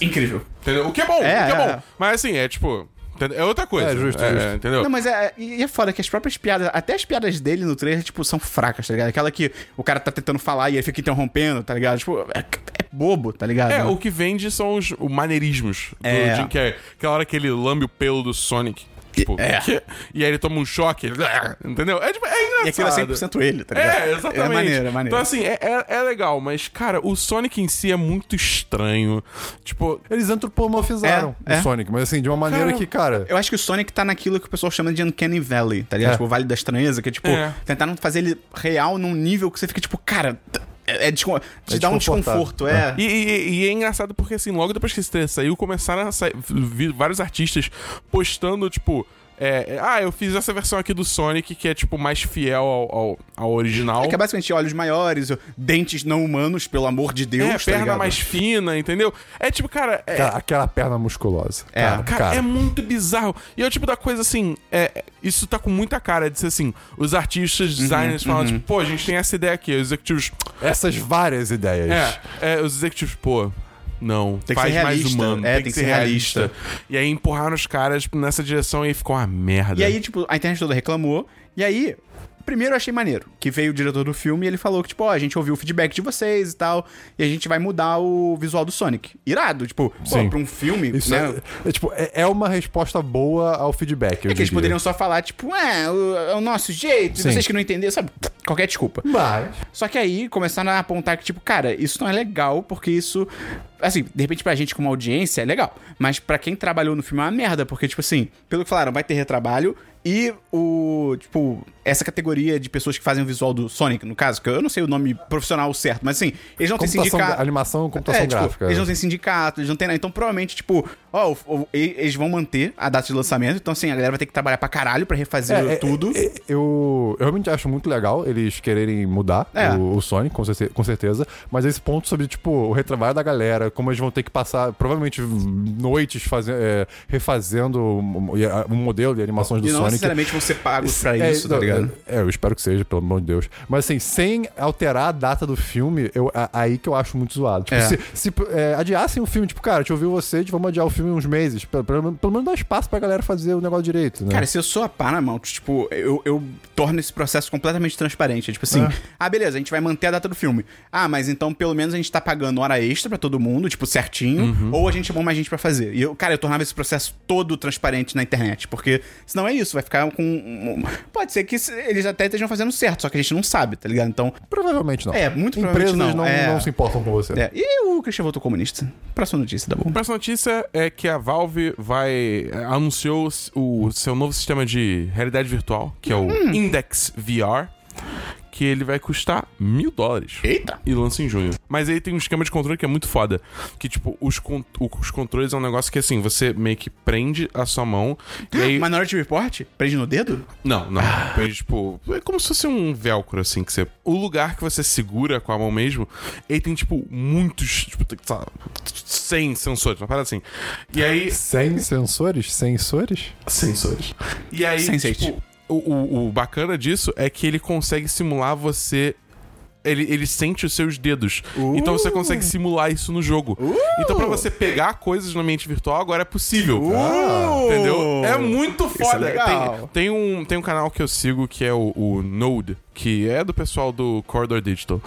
Incrível. Entendeu? O que é bom, É, o que é, é, bom. é. Mas assim, é tipo. É outra coisa. É, justo, é, justo. Entendeu? Não, mas é, e é foda que as próprias piadas, até as piadas dele no trailer, tipo, são fracas, tá ligado? Aquela que o cara tá tentando falar e ele fica interrompendo, tá ligado? Tipo, é, é bobo, tá ligado? É, o que vende são os o maneirismos do É. Jim Carrey. Aquela hora que ele lambe o pelo do Sonic. Tipo, É. que- e aí ele toma um choque. ele- entendeu? É, tipo, é engraçado. E aquilo é 100% ele, tá ligado? É, exatamente. É maneiro, é maneiro. Então, assim, é, é, é legal, mas, cara, o Sonic em si é muito estranho. Tipo, Eles antropomorfizaram É, o é. Sonic, mas assim, de uma maneira Cara, que, cara. Eu acho que o Sonic tá naquilo que o pessoal chama de Uncanny Valley, tá ligado? É. Tipo, o Vale da Estranheza, que é tipo, É. tentaram fazer ele real num nível que você fica tipo, cara, é, é descon- te É dá um desconforto, é. E, e- e é engraçado porque, assim, logo depois que esse trailer saiu, começaram a sair vários artistas postando, tipo. É, é, ah, eu fiz essa versão aqui do Sonic que é, tipo, mais fiel ao, ao, ao original. É que é basicamente olhos maiores, dentes não humanos, pelo amor de Deus, É, tá perna ligado? mais fina, entendeu? É tipo, cara. É, Aquela, aquela perna musculosa. É, Cara, Cara, é muito bizarro. E é o tipo da coisa assim, é, isso tá com muita cara de ser assim, os artistas, Uhum, designers falam, tipo, pô, a gente tem essa ideia aqui, os executivos. Essas várias ideias. É, é, os executivos, pô. Não, Tem que faz ser mais realista. humano, É, tem, que ser realista. E aí empurraram os caras nessa direção e ficou uma merda. E aí, tipo, a internet toda reclamou. E aí, primeiro eu achei maneiro. Que veio o diretor do filme e ele falou que, tipo, ó, a gente ouviu o feedback de vocês e tal. E a gente vai mudar o visual do Sonic. Irado, tipo, pô, Sim. pra um filme, Isso né? é, é, tipo, é, é uma resposta boa ao feedback. É que eles poderiam só falar, tipo, é, o, é o nosso jeito, Sim. vocês que não entenderam, sabe? Qualquer desculpa. Mas. Só que aí começaram a apontar que, tipo, cara, isso não é legal, porque isso Assim, de repente pra gente como audiência é legal. Mas pra quem trabalhou no filme é uma merda, porque, tipo assim, pelo que falaram, vai ter retrabalho. E o. Tipo, essa categoria de pessoas que fazem o visual do Sonic, no caso, que eu não sei o nome profissional certo, mas assim, eles não têm sindicato. animação e computação É, tipo, gráfica. eles não têm sindicato, eles não têm nada. Então, provavelmente, tipo, ó, o- o- eles vão manter a data de lançamento. Então, assim, a galera vai ter que trabalhar pra caralho pra refazer É, é, tudo. é, eu, eu realmente acho muito legal eles quererem mudar É. o, o Sonic, com, certeza, com certeza. Mas esse ponto sobre, tipo, o retrabalho da galera, como eles vão ter que passar, provavelmente, noites faze- é, refazendo um, um modelo de animações do e não Sonic. necessariamente vão ser pagos pra É, isso, tá não, ligado? É, eu espero que seja, pelo amor de Deus. Mas assim, sem alterar a data do filme, eu, a- aí que eu acho muito zoado. Tipo, É. se, se, é, adiassem o filme, tipo, cara, deixa eu ouvir vocês, vamos adiar o filme uns meses. Pelo, pelo, pelo menos dar espaço pra galera fazer o negócio direito, né? Cara, se eu sou a Paramount, tipo, eu, eu torno esse processo completamente transparente. É Tipo assim, É. ah, beleza, a gente vai manter a data do filme. Ah, mas então pelo menos a gente tá pagando hora extra pra todo mundo, tipo, certinho, Uhum. ou a gente chamou mais gente pra fazer. E eu, cara, eu tornava esse processo todo transparente na internet, porque senão é isso, vai ficar com. Pode ser que se- eles até estejam fazendo certo, só que a gente não sabe, tá ligado? Então, Provavelmente não. É, muito Empresas provavelmente não, não, é. não se importam com você. é. E o Christian voltou comunista. Próxima notícia, tá bom? A próxima notícia é que a Valve vai anunciou o seu novo sistema de realidade virtual, que é o Hum. Index VR, que ele vai custar mil dólares. Eita! E lança em junho. Mas aí tem um esquema de controle que é muito foda. Que, tipo, os, con- os controles é um negócio que, assim, você meio que prende a sua mão. E aí. Minority Report? Prende no dedo? Não, não. Prende, tipo. É como se fosse um velcro, assim, que você. O lugar que você segura com a mão mesmo, ele tem, tipo, muitos. Tipo, lá, 100 sensores, uma parada assim. E aí. Sem sensores? Sensores? Sensores. E aí, Sense8. tipo, o, o, o bacana disso é que ele consegue simular você. Ele, ele sente os seus dedos. Então você consegue simular isso no jogo. Então, pra você pegar coisas no ambiente virtual, agora é possível. Entendeu? É muito é foda. legal. Tem, tem um, tem um canal que eu sigo que é o, o Node, que é do pessoal do Corridor Digital.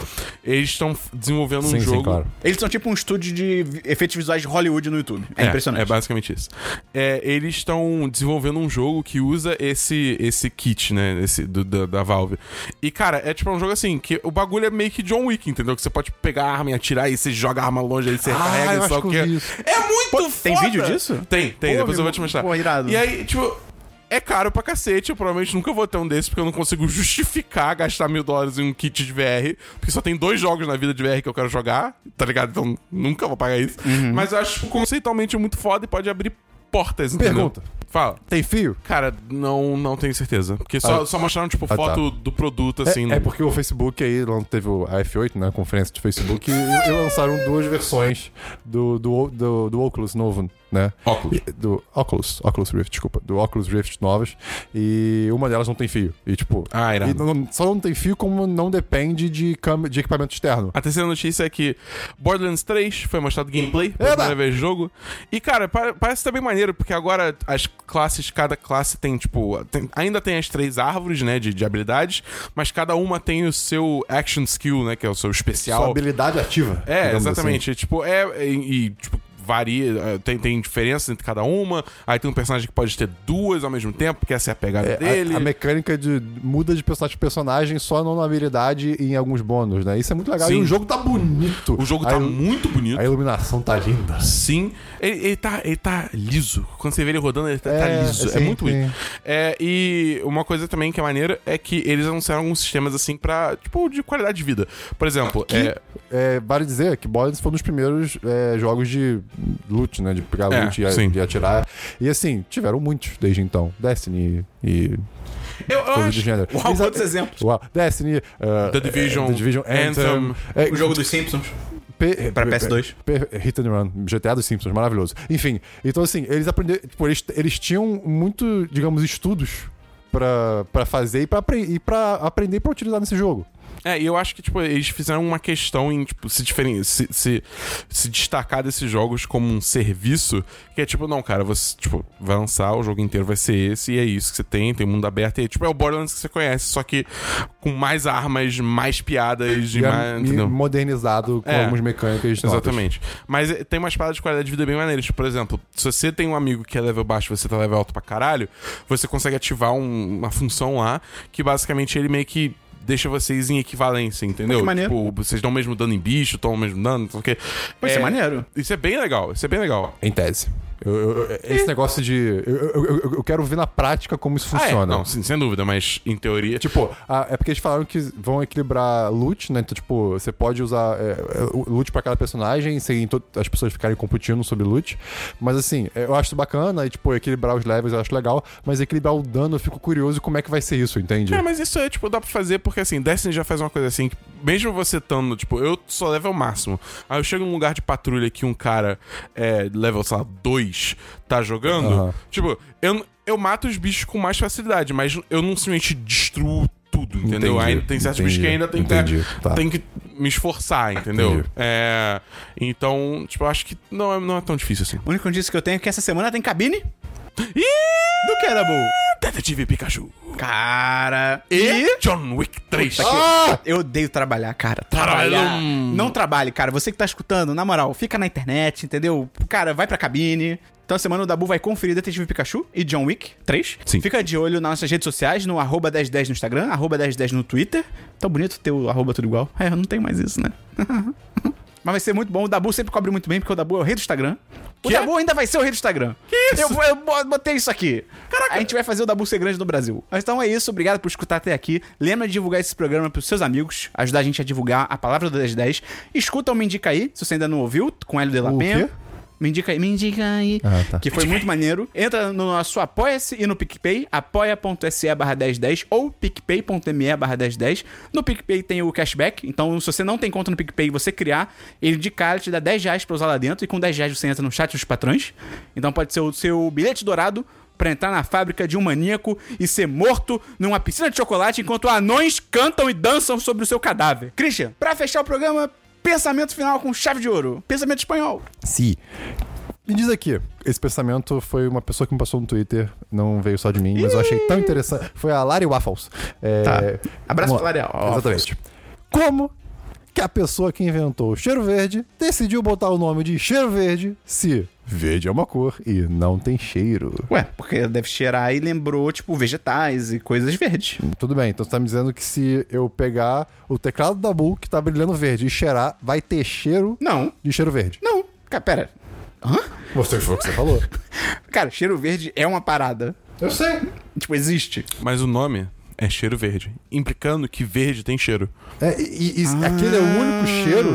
Eles estão desenvolvendo um sim, jogo. sim, claro. Eles são tipo um estúdio de efeitos visuais de Hollywood no YouTube. É, impressionante. É basicamente isso. É, eles estão desenvolvendo um jogo que usa esse, esse kit, né? Esse do, da, da Valve. E, cara, é tipo um jogo assim, que o bagulho é meio que John Wick, entendeu? Que você pode pegar a arma e atirar e você joga a arma longe, aí você Ah, e só o que eu quê. vi isso. É muito Pô, foda! tem vídeo disso? Tem, tem. Pô, depois eu vou te mostrar. pô, irado. E aí, tipo... É caro pra cacete, eu provavelmente nunca vou ter um desses, porque eu não consigo justificar gastar mil dólares em um kit de VR, porque só tem dois jogos na vida de VR que eu quero jogar, tá ligado? Então nunca vou pagar isso. Uhum. Mas eu acho tipo, conceitualmente muito foda e pode abrir portas, entendeu? Pergunta. Fala. Tem fio? Cara, não, não tenho certeza. Porque só, Ah. só mostraram, tipo, Ah, foto do produto, assim. é, é no- porque o Facebook aí teve a F8, né? A conferência do Facebook, e, e lançaram duas versões do, do, do, do Oculus novo, né? Óculos. E- Do Oculus, Oculus Rift, desculpa. Do Oculus Rift novas. E uma delas não tem fio. E tipo. Ah, irado. e não- só não tem fio como não depende de, de equipamento externo. A terceira notícia é que Borderlands 3 foi mostrado gameplay pela Eba! primeira vez jogo. E, cara, pa- parece tá bem maneiro, porque agora as classes, cada classe tem, tipo. tem- ainda tem as três árvores, né, de, de habilidades, mas cada uma tem o seu action skill, né, que é o seu especial. Sua habilidade ativa. É, exatamente. Tipo, é. E, e, tipo, varia, é, tem, tem diferenças entre cada uma. Aí tem um personagem que pode ter duas ao mesmo tempo, porque essa é a pegada. É, dele. a, a mecânica de muda de personagem personagem só na habilidade e em alguns bônus, né? Isso é muito legal. Sim. E o jogo tá bonito. O jogo a, tá il- muito bonito. A iluminação tá linda. Sim. Ele, ele tá, ele tá liso. Quando você vê ele rodando, ele tá, tá É, liso. é sim, muito sim. bonito. É, e uma coisa também que é maneira é que eles anunciaram alguns sistemas assim pra, tipo, de qualidade de vida. Por exemplo, Que, é, é, vale dizer que Borderlands foi um dos primeiros é, jogos de loot, né? De pegar É, loot e, sim. e atirar. E assim, tiveram muitos desde então. Destiny e eu, eu coisas do acho. gênero. Uau, quantos exemplos? Uau, Destiny, uh, The Division, The Division Anthem, Anthem, é, O jogo dos Simpsons. P- Pra P- PS2. P- Hit and Run, GTA dos Simpsons, maravilhoso. Enfim, então assim, eles aprenderam. Tipo, eles, eles tinham muito, digamos, estudos pra, pra fazer e apre- e pra aprender pra utilizar nesse jogo. É, e eu acho que, tipo, eles fizeram uma questão em, tipo, se, diferen... se, se, se destacar desses jogos como um serviço, que é tipo, não, cara, você, tipo, vai lançar, o jogo inteiro vai ser esse, e é isso que você tem, tem mundo aberto, e, tipo, é o Borderlands que você conhece, só que com mais armas, mais piadas, e a- mais, e modernizado com É. algumas mecânicas. Exatamente. Mas eh, tem umas paradas de qualidade de vida bem maneiras. Tipo, por exemplo, se você tem um amigo que é level baixo e você tá level alto pra caralho, você consegue ativar um- uma função lá que basicamente ele meio que deixa vocês em equivalência, entendeu? Que maneiro. Tipo, vocês dão o mesmo dano em bicho, tomam o mesmo dano, não sei o quê. Pô, isso é maneiro. Isso é bem legal, isso é bem legal. Em tese. Eu- eu- esse negócio de. Eu, eu- quero ver na prática como isso Ah, é. funciona. Não, sim, sem dúvida, mas em teoria. Tipo, ah, é porque eles falaram que vão equilibrar loot, né? Então, tipo, você pode usar é, é, loot pra cada personagem sem as pessoas ficarem competindo sobre loot. Mas assim, é, eu acho bacana e, tipo, equilibrar os levels eu acho legal, mas equilibrar o dano eu fico curioso como é que vai ser isso, entende? É, mas isso é, tipo, dá pra fazer porque, assim, Destiny já faz uma coisa assim, que mesmo você estando, tipo, eu sou level máximo, aí eu chego num lugar de patrulha que um cara é level, sei lá, 2 tá jogando, Aham. tipo, eu, eu mato os bichos com mais facilidade, mas eu não simplesmente destruo tudo, entendeu? Entendi, Ainda tem certos entendi, bichos que ainda tem entendi, que, tá. tem que me esforçar, entendeu? É, então, tipo, eu acho que não é, não é tão difícil assim. A única notícia que eu tenho é que essa semana tem cabine Ih! do que, Dabu? Detetive Pikachu. Cara. E John Wick 3. Ah! Eu odeio trabalhar, cara. Trabalhar. Trabalham. Não trabalhe, cara. Você que tá escutando, na moral, fica na internet, entendeu? Cara, vai pra cabine. Então, semana o Dabu vai conferir Detetive Pikachu e John Wick 3. Sim. Fica de olho nas nossas redes sociais, no arroba 1010 no Instagram, arroba 1010 no Twitter. Tão bonito ter o arroba tudo igual. É, eu não tenho mais isso, né? Mas vai ser muito bom. O Dabu sempre cobre muito bem, porque o Dabu é o rei do Instagram. O Quê? Dabu ainda vai ser o rei do Instagram. Que isso? Eu, eu bo- botei isso aqui. Caraca. A gente vai fazer o Dabu ser grande no Brasil. Mas Então é isso. Obrigado por escutar até aqui. Lembra de divulgar esse programa pros seus amigos. Ajudar a gente a divulgar a palavra do 1010. Escuta o Me Indica Aí, se você ainda não ouviu, com Hélio de La O Penha. quê? Me indica aí, me indica aí. Ah, tá. Que foi muito maneiro. Entra no nosso Apoia-se e no PicPay, apoia.se barra 1010 ou picpay.me barra 1010. No PicPay tem o cashback, então se você não tem conta no PicPay e você criar, ele de cara te dá 10 reais pra usar lá dentro e com 10 reais você entra no chat dos patrões. Então pode ser o seu bilhete dourado pra entrar na fábrica de um maníaco e ser morto numa piscina de chocolate enquanto anões cantam e dançam sobre o seu cadáver. Christian, pra fechar o programa, pensamento final com chave de ouro. Pensamento espanhol. Sim. Me diz aqui, esse pensamento foi uma pessoa que me passou no Twitter, não veio só de mim, mas eu achei tão interessante. Foi a Lari Waffles. É, Tá. Abraço pra Lari. Waffles. Exatamente. Como que a pessoa que inventou o cheiro verde decidiu botar o nome de cheiro verde se verde é uma cor e não tem cheiro? Ué, porque deve cheirar e lembrou, tipo, vegetais e coisas verdes. Tudo bem, então você tá me dizendo que se eu pegar o teclado da Bull que tá brilhando verde e cheirar, vai ter cheiro Não, de cheiro verde. não. Cara, pera. Hã? Você foi o que você falou. Cara, cheiro verde é uma parada. Eu sei. Tipo, existe. Mas o nome é cheiro verde, implicando que verde tem cheiro. É, e, e aquele é o único cheiro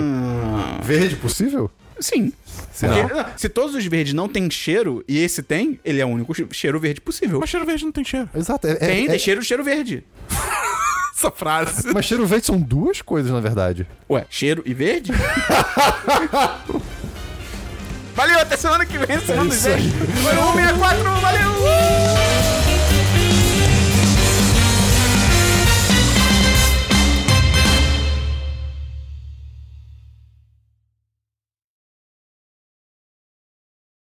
verde possível? Sim. Porque, se todos os verdes não têm cheiro e esse tem, ele é o único che- cheiro verde possível. Mas cheiro verde não tem cheiro. Exato. É, Tem, é, tem é- cheiro, cheiro verde. Essa frase. Mas cheiro verde são duas coisas, na verdade. Ué, cheiro e verde? valeu, até semana que vem, semana É isso aí. Foi o 164, valeu!